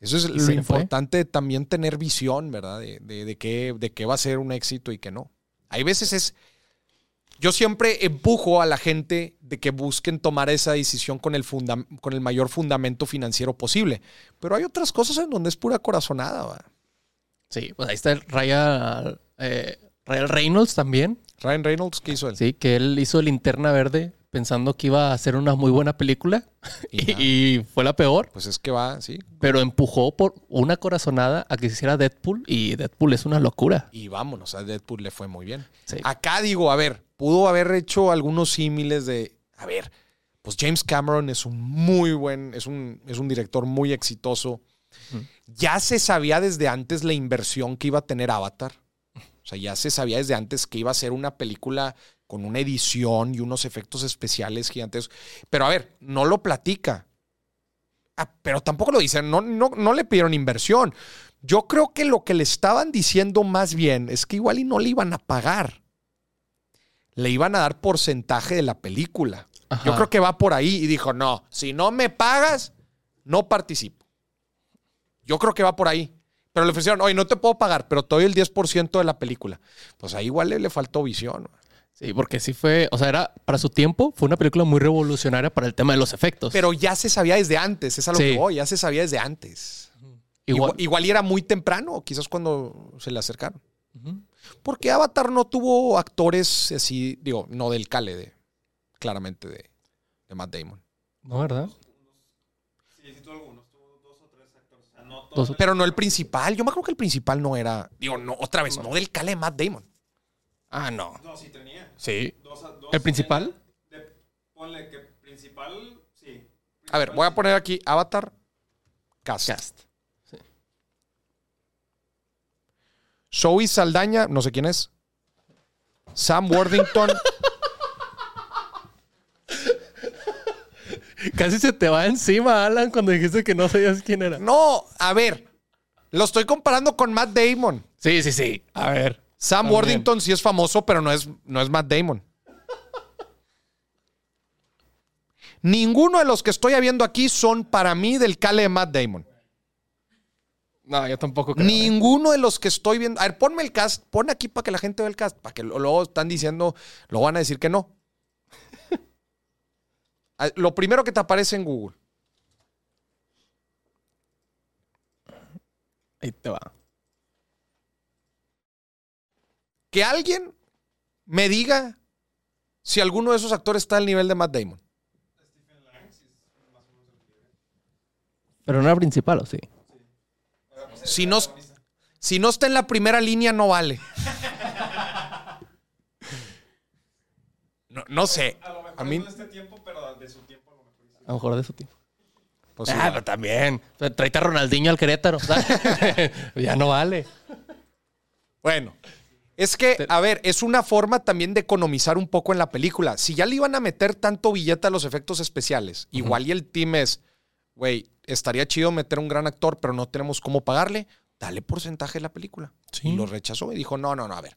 eso es
¿Y
lo
se fue?
importante, también tener visión, ¿verdad? De, de, de qué, de qué va a ser un éxito y qué no. Hay veces es... Yo siempre empujo a la gente de que busquen tomar esa decisión con el, fundam- con el mayor fundamento financiero posible. Pero hay otras cosas en donde es pura corazonada, ¿va?
Sí, pues ahí está el Ryan, eh, Ryan Reynolds también.
Ryan Reynolds, ¿qué hizo él?
Sí, que él hizo Linterna Verde pensando que iba a ser una muy buena película y, y fue la peor.
Pues es que va, sí.
Pero empujó por una corazonada a que se hiciera Deadpool y Deadpool es una locura.
Y vámonos, a Deadpool le fue muy bien.
Sí.
Acá digo, a ver, pudo haber hecho algunos símiles de, a ver, pues James Cameron es un muy buen, es un, es un director muy exitoso. Ya se sabía desde antes la inversión que iba a tener Avatar. O sea, ya se sabía desde antes que iba a ser una película con una edición y unos efectos especiales gigantes. Pero a ver, no lo platica. Ah, pero tampoco lo dicen, no, no, no le pidieron inversión. Yo creo que lo que le estaban diciendo más bien es que igual y no le iban a pagar. Le iban a dar porcentaje de la película.
Ajá.
Yo creo que va por ahí y dijo, no, si no me pagas, no participo. Yo creo que va por ahí. Pero le ofrecieron, oye, no te puedo pagar, pero te doy el 10% de la película. Pues ahí igual le, le faltó visión.
Sí, porque sí fue, o sea, era para su tiempo, fue una película muy revolucionaria para el tema de los efectos.
Pero ya se sabía desde antes, es a lo
Sí.
que voy, ya se sabía desde antes.
Igual-
Igual, era muy temprano, quizás cuando se le acercaron. Porque Avatar no tuvo actores así, digo, no del Cale, de, claramente de, de Matt Damon.
¿No, verdad?
Dos- pero no el principal. Yo me acuerdo que el principal no era. Digo, no, otra vez, no del Cale de Matt Damon.
Ah, no.
No, sí tenía.
Sí.
Dos- dos
¿El principal?
de- ponle que principal, sí.
A ver, voy a poner aquí Avatar Cast. Zoe Saldaña, no sé quién es. Sam Worthington.
Casi se te va encima, Alan, cuando dijiste que no sabías quién era.
No, a ver. Lo estoy comparando con Matt Damon.
Sí, sí, sí. A ver.
Sam
También.
Worthington sí es famoso, pero no es, no es Matt Damon. Ninguno de los que estoy viendo aquí son para mí del cale de Matt Damon.
No, yo tampoco creo.
Ninguno de los que estoy viendo. A ver, ponme el cast. Pon aquí para que la gente vea el cast. Para que lo- luego están diciendo, lo van a decir que no. Ah, Lo primero que te aparece en Google.
Ahí te va.
Que alguien me diga si alguno de esos actores está al nivel de Matt Damon.
Pero no era principal, ¿o sí?
Si no, si no está en la primera línea, no vale. No, no sé.
A lo mejor
A mí,
no de este tiempo, pero de su tiempo a lo mejor.
A lo mejor de su tiempo.
Pues sí.
ah, pero también. Traite a Ronaldinho al Querétaro. ya no vale.
Bueno, es que, a ver, es una forma también de economizar un poco en la película. Si ya le iban a meter tanto billete a los efectos especiales, igual y el team es, güey, estaría chido meter un gran actor, pero no tenemos cómo pagarle, dale porcentaje de la película. Y lo rechazó y dijo, no, no, no, a ver.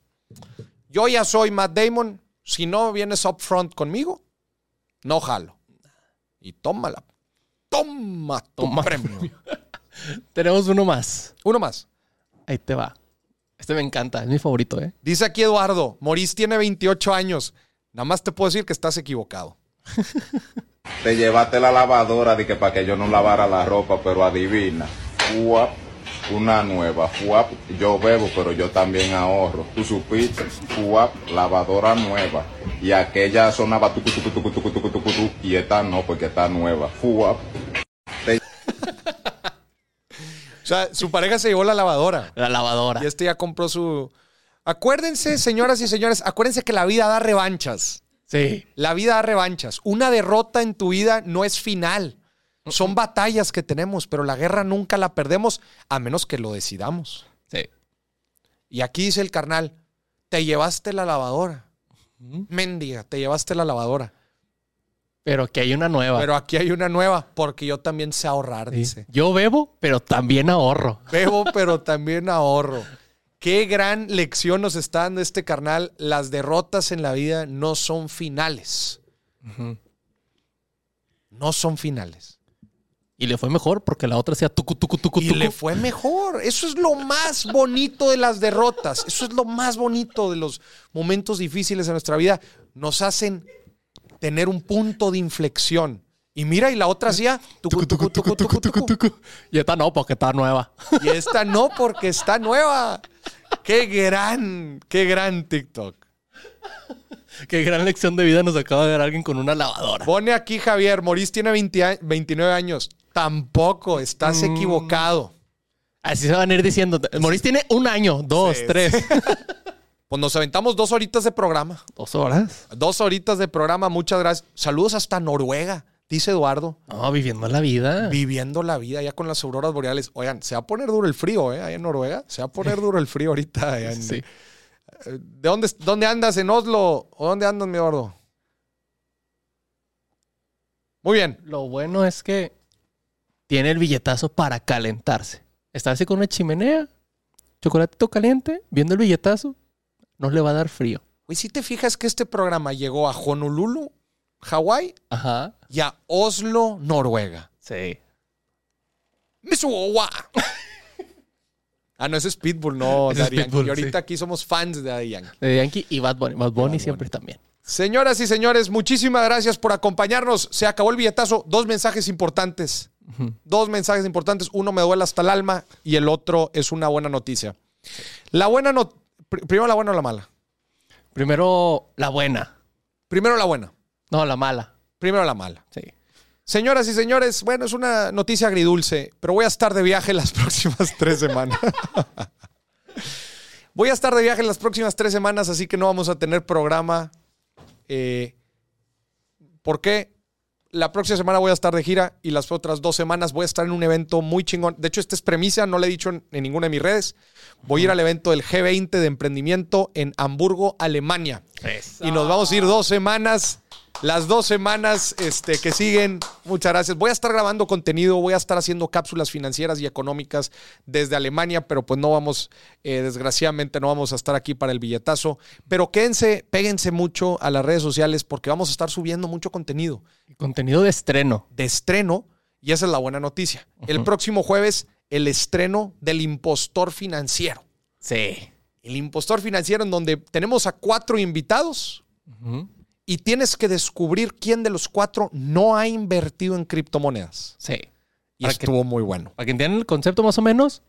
Yo ya soy Matt Damon, si no vienes upfront conmigo, no jalo. Y tómala. Toma tu
Toma.
premio.
Tenemos uno más.
Uno más.
Ahí te va. Este me encanta, es mi favorito, ¿eh?
Dice aquí Eduardo, Morís tiene 28 años. Nada más te puedo decir que estás equivocado.
Te llevaste la lavadora de que para que yo no lavara la ropa, pero adivina. Fuap, una nueva. Fuap, yo bebo, pero yo también ahorro. Tú supiste. Fuap, lavadora nueva. Y aquella sonaba tucu, y esta no, porque está nueva. Fuap. Te
O sea, su pareja se llevó la lavadora.
La lavadora.
Y este ya compró su... Acuérdense, señoras y señores, acuérdense que la vida da revanchas.
Sí.
La vida da revanchas. Una derrota en tu vida no es final. Son batallas que tenemos, pero la guerra nunca la perdemos a menos que lo decidamos.
Sí.
Y aquí dice el carnal, te llevaste la lavadora. Mendiga, te llevaste la lavadora.
Pero que hay una nueva.
Pero aquí hay una nueva, porque yo también sé ahorrar,
Sí.
dice.
Yo bebo, pero también ahorro.
Bebo, pero también ahorro. Qué gran lección nos está dando este carnal. Las derrotas en la vida no son finales. No son finales.
Y le fue mejor porque la otra hacía tucu, tucu, tucu,
Y
tucu.
le fue mejor. Eso es lo más bonito de las derrotas. Eso es lo más bonito de los momentos difíciles de nuestra vida. Nos hacen tener un punto de inflexión. Y mira, y la otra hacía tucu, tucu, tucu, tucu, tucu.
Y esta no, porque está nueva.
Y esta no, porque está nueva. Qué gran, qué gran TikTok.
Qué gran lección de vida nos acaba de dar alguien con una lavadora.
Pone aquí Javier, Morís tiene 20 a- 29 años. Tampoco, estás
Mm.
equivocado.
Así se van a ir diciendo. Maurice tiene un año, dos,
Sí.
tres.
Pues nos aventamos dos horitas de programa.
¿Dos horas?
Dos horitas de programa, muchas gracias. Saludos hasta Noruega, dice Eduardo.
No, viviendo la vida.
Viviendo la vida ya con las auroras boreales. Oigan, se va a poner duro el frío, ¿eh? Ahí en Noruega. Se va a poner duro el frío ahorita. allá en-
Sí.
¿De dónde, dónde andas? ¿En Oslo? ¿O dónde andas, mi Eduardo? Muy bien.
Lo bueno es que tiene el billetazo para calentarse. Está así con una chimenea, chocolatito caliente, viendo el billetazo, no le va a dar frío.
Güey, si te fijas que este programa llegó a Honolulu, Hawái,
Ajá.
y a Oslo, Noruega.
Sí.
¡Misuwa! ah, no, ese es Pitbull, no,
Ese es
Daddy Yankee.
Pitbull,
Y ahorita
sí.
aquí somos fans de Daddy Yankee.
De Yankee y Bad Bunny. Bad Bunny siempre también.
Señoras y señores, muchísimas gracias por acompañarnos. Se acabó el billetazo. Dos mensajes importantes. Dos mensajes importantes. Uno me duele hasta el alma y el otro es una buena noticia. La buena no... pr- Primero la buena o la mala.
Primero la buena.
Primero la buena.
No, la mala.
Primero la mala.
Sí.
Señoras y señores, bueno, es una noticia agridulce, pero voy a estar de viaje las próximas tres semanas. voy a estar de viaje las próximas tres semanas, así que no vamos a tener programa. Eh, ¿Por qué? La próxima semana voy a estar de gira y las otras dos semanas voy a estar en un evento muy chingón. De hecho, esta es premisa, no le he dicho en, en ninguna de mis redes. Voy a ir al evento del G20 de emprendimiento en Hamburgo, Alemania. Y nos vamos a ir dos semanas. Las dos semanas este, que siguen, muchas gracias. Voy a estar grabando contenido, voy a estar haciendo cápsulas financieras y económicas desde Alemania, pero pues no vamos, eh, desgraciadamente no vamos a estar aquí para el billetazo. Pero quédense, péguense mucho a las redes sociales porque vamos a estar subiendo mucho contenido
Contenido de estreno.
de estreno y esa es la buena noticia. El próximo jueves, el estreno del impostor financiero.
Sí.
El impostor financiero en donde tenemos a cuatro invitados y tienes que descubrir quién de los cuatro no ha invertido en criptomonedas.
Sí.
Y
Para que-
estuvo muy bueno.
Para que entiendan el concepto más o menos,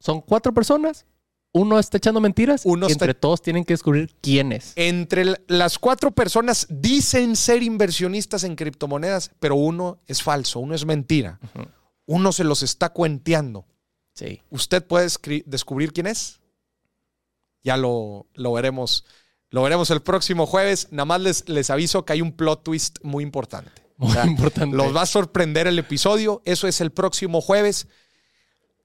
son cuatro personas. Uno está echando mentiras.
Uno
y
está-
entre todos tienen que descubrir quién es.
Entre las cuatro personas dicen ser inversionistas en criptomonedas, pero uno es falso, uno es mentira. Uno se los está cuenteando.
Sí.
¿Usted puede descubrir quién es? Ya lo, lo veremos. Lo veremos el próximo jueves. Nada más les, les aviso que hay un plot twist muy importante.
Muy importante.
Los va a sorprender el episodio. Eso es el próximo jueves.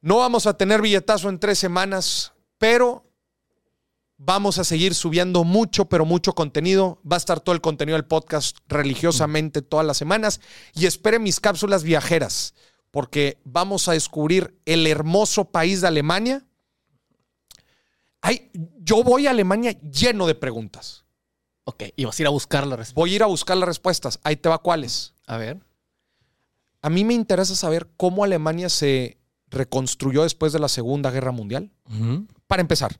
No vamos a tener billetazo en tres semanas, pero vamos a seguir subiendo mucho, pero mucho contenido. Va a estar todo el contenido del podcast religiosamente todas las semanas. Y esperen mis cápsulas viajeras, porque vamos a descubrir el hermoso país de Alemania. Ay, yo voy a Alemania lleno de preguntas.
Ok, y vas a ir a buscar la respuesta.
Voy a ir a buscar las respuestas. Ahí te va cuáles.
A ver.
A mí me interesa saber cómo Alemania se reconstruyó después de la Segunda Guerra Mundial. Para empezar,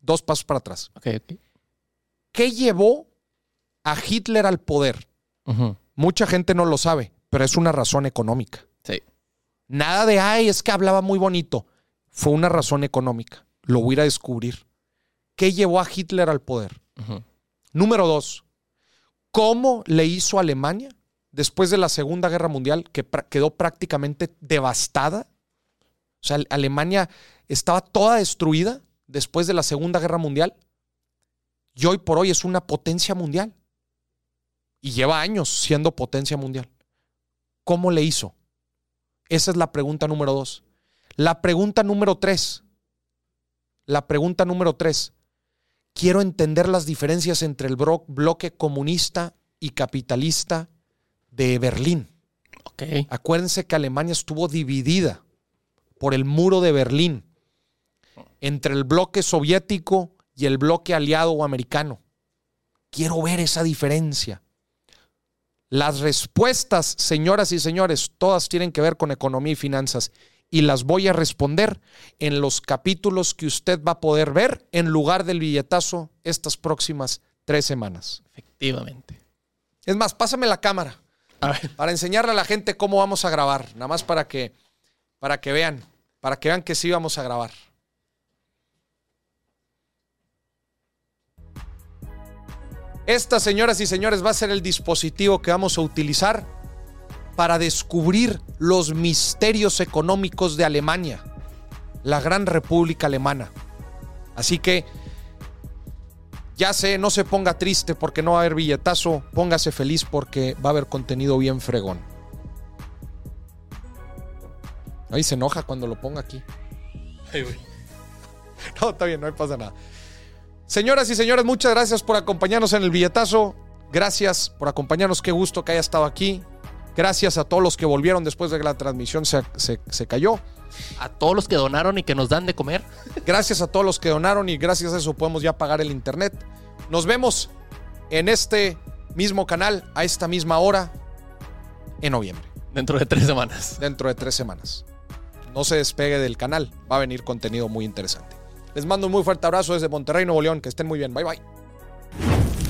dos pasos para atrás.
Ok, ok.
¿Qué llevó a Hitler al poder? Mucha gente no lo sabe, pero es una razón económica.
Sí.
Nada de, ay, es que hablaba muy bonito. Fue una razón económica. Lo voy a ir a descubrir. ¿Qué llevó a Hitler al poder? Número dos, ¿cómo le hizo Alemania después de la Segunda Guerra Mundial que quedó prácticamente devastada? O sea, Alemania estaba toda destruida después de la Segunda Guerra Mundial y hoy por hoy es una potencia mundial. Y lleva años siendo potencia mundial. ¿Cómo le hizo? Esa es la pregunta número dos. La pregunta número tres. La pregunta número tres. Quiero entender las diferencias entre el bloque comunista y capitalista de Berlín.
Ok.
Acuérdense que Alemania estuvo dividida por el muro de Berlín entre el bloque soviético y el bloque aliado o americano. Quiero ver esa diferencia. Las respuestas, señoras y señores, todas tienen que ver con economía y finanzas y las voy a responder en los capítulos que usted va a poder ver en lugar del billetazo estas próximas tres semanas.
Efectivamente.
Es más, pásame la cámara para enseñarle a la gente cómo vamos a grabar, nada más para que, para que vean, para que vean que sí vamos a grabar. Esta, señoras y señores, va a ser el dispositivo que vamos a utilizar para descubrir los misterios económicos de Alemania, la gran república alemana. Así que ya sé, no se ponga triste porque no va a haber billetazo, póngase feliz porque va a haber contenido bien fregón. Ahí se enoja cuando lo ponga aquí. No, está bien, no pasa nada. Señoras y señores, muchas gracias por acompañarnos en el billetazo. Gracias por acompañarnos. Qué gusto que haya estado aquí. Gracias a todos los que volvieron después de que la transmisión se, se- se cayó.
A todos los que donaron y que nos dan de comer.
Gracias a todos los que donaron y gracias a eso podemos ya pagar el internet. Nos vemos en este mismo canal a esta misma hora en noviembre.
Dentro de tres semanas.
Dentro de tres semanas. No se despegue del canal. Va a venir contenido muy interesante. Les mando un muy fuerte abrazo desde Monterrey, Nuevo León. Que estén muy bien. Bye bye.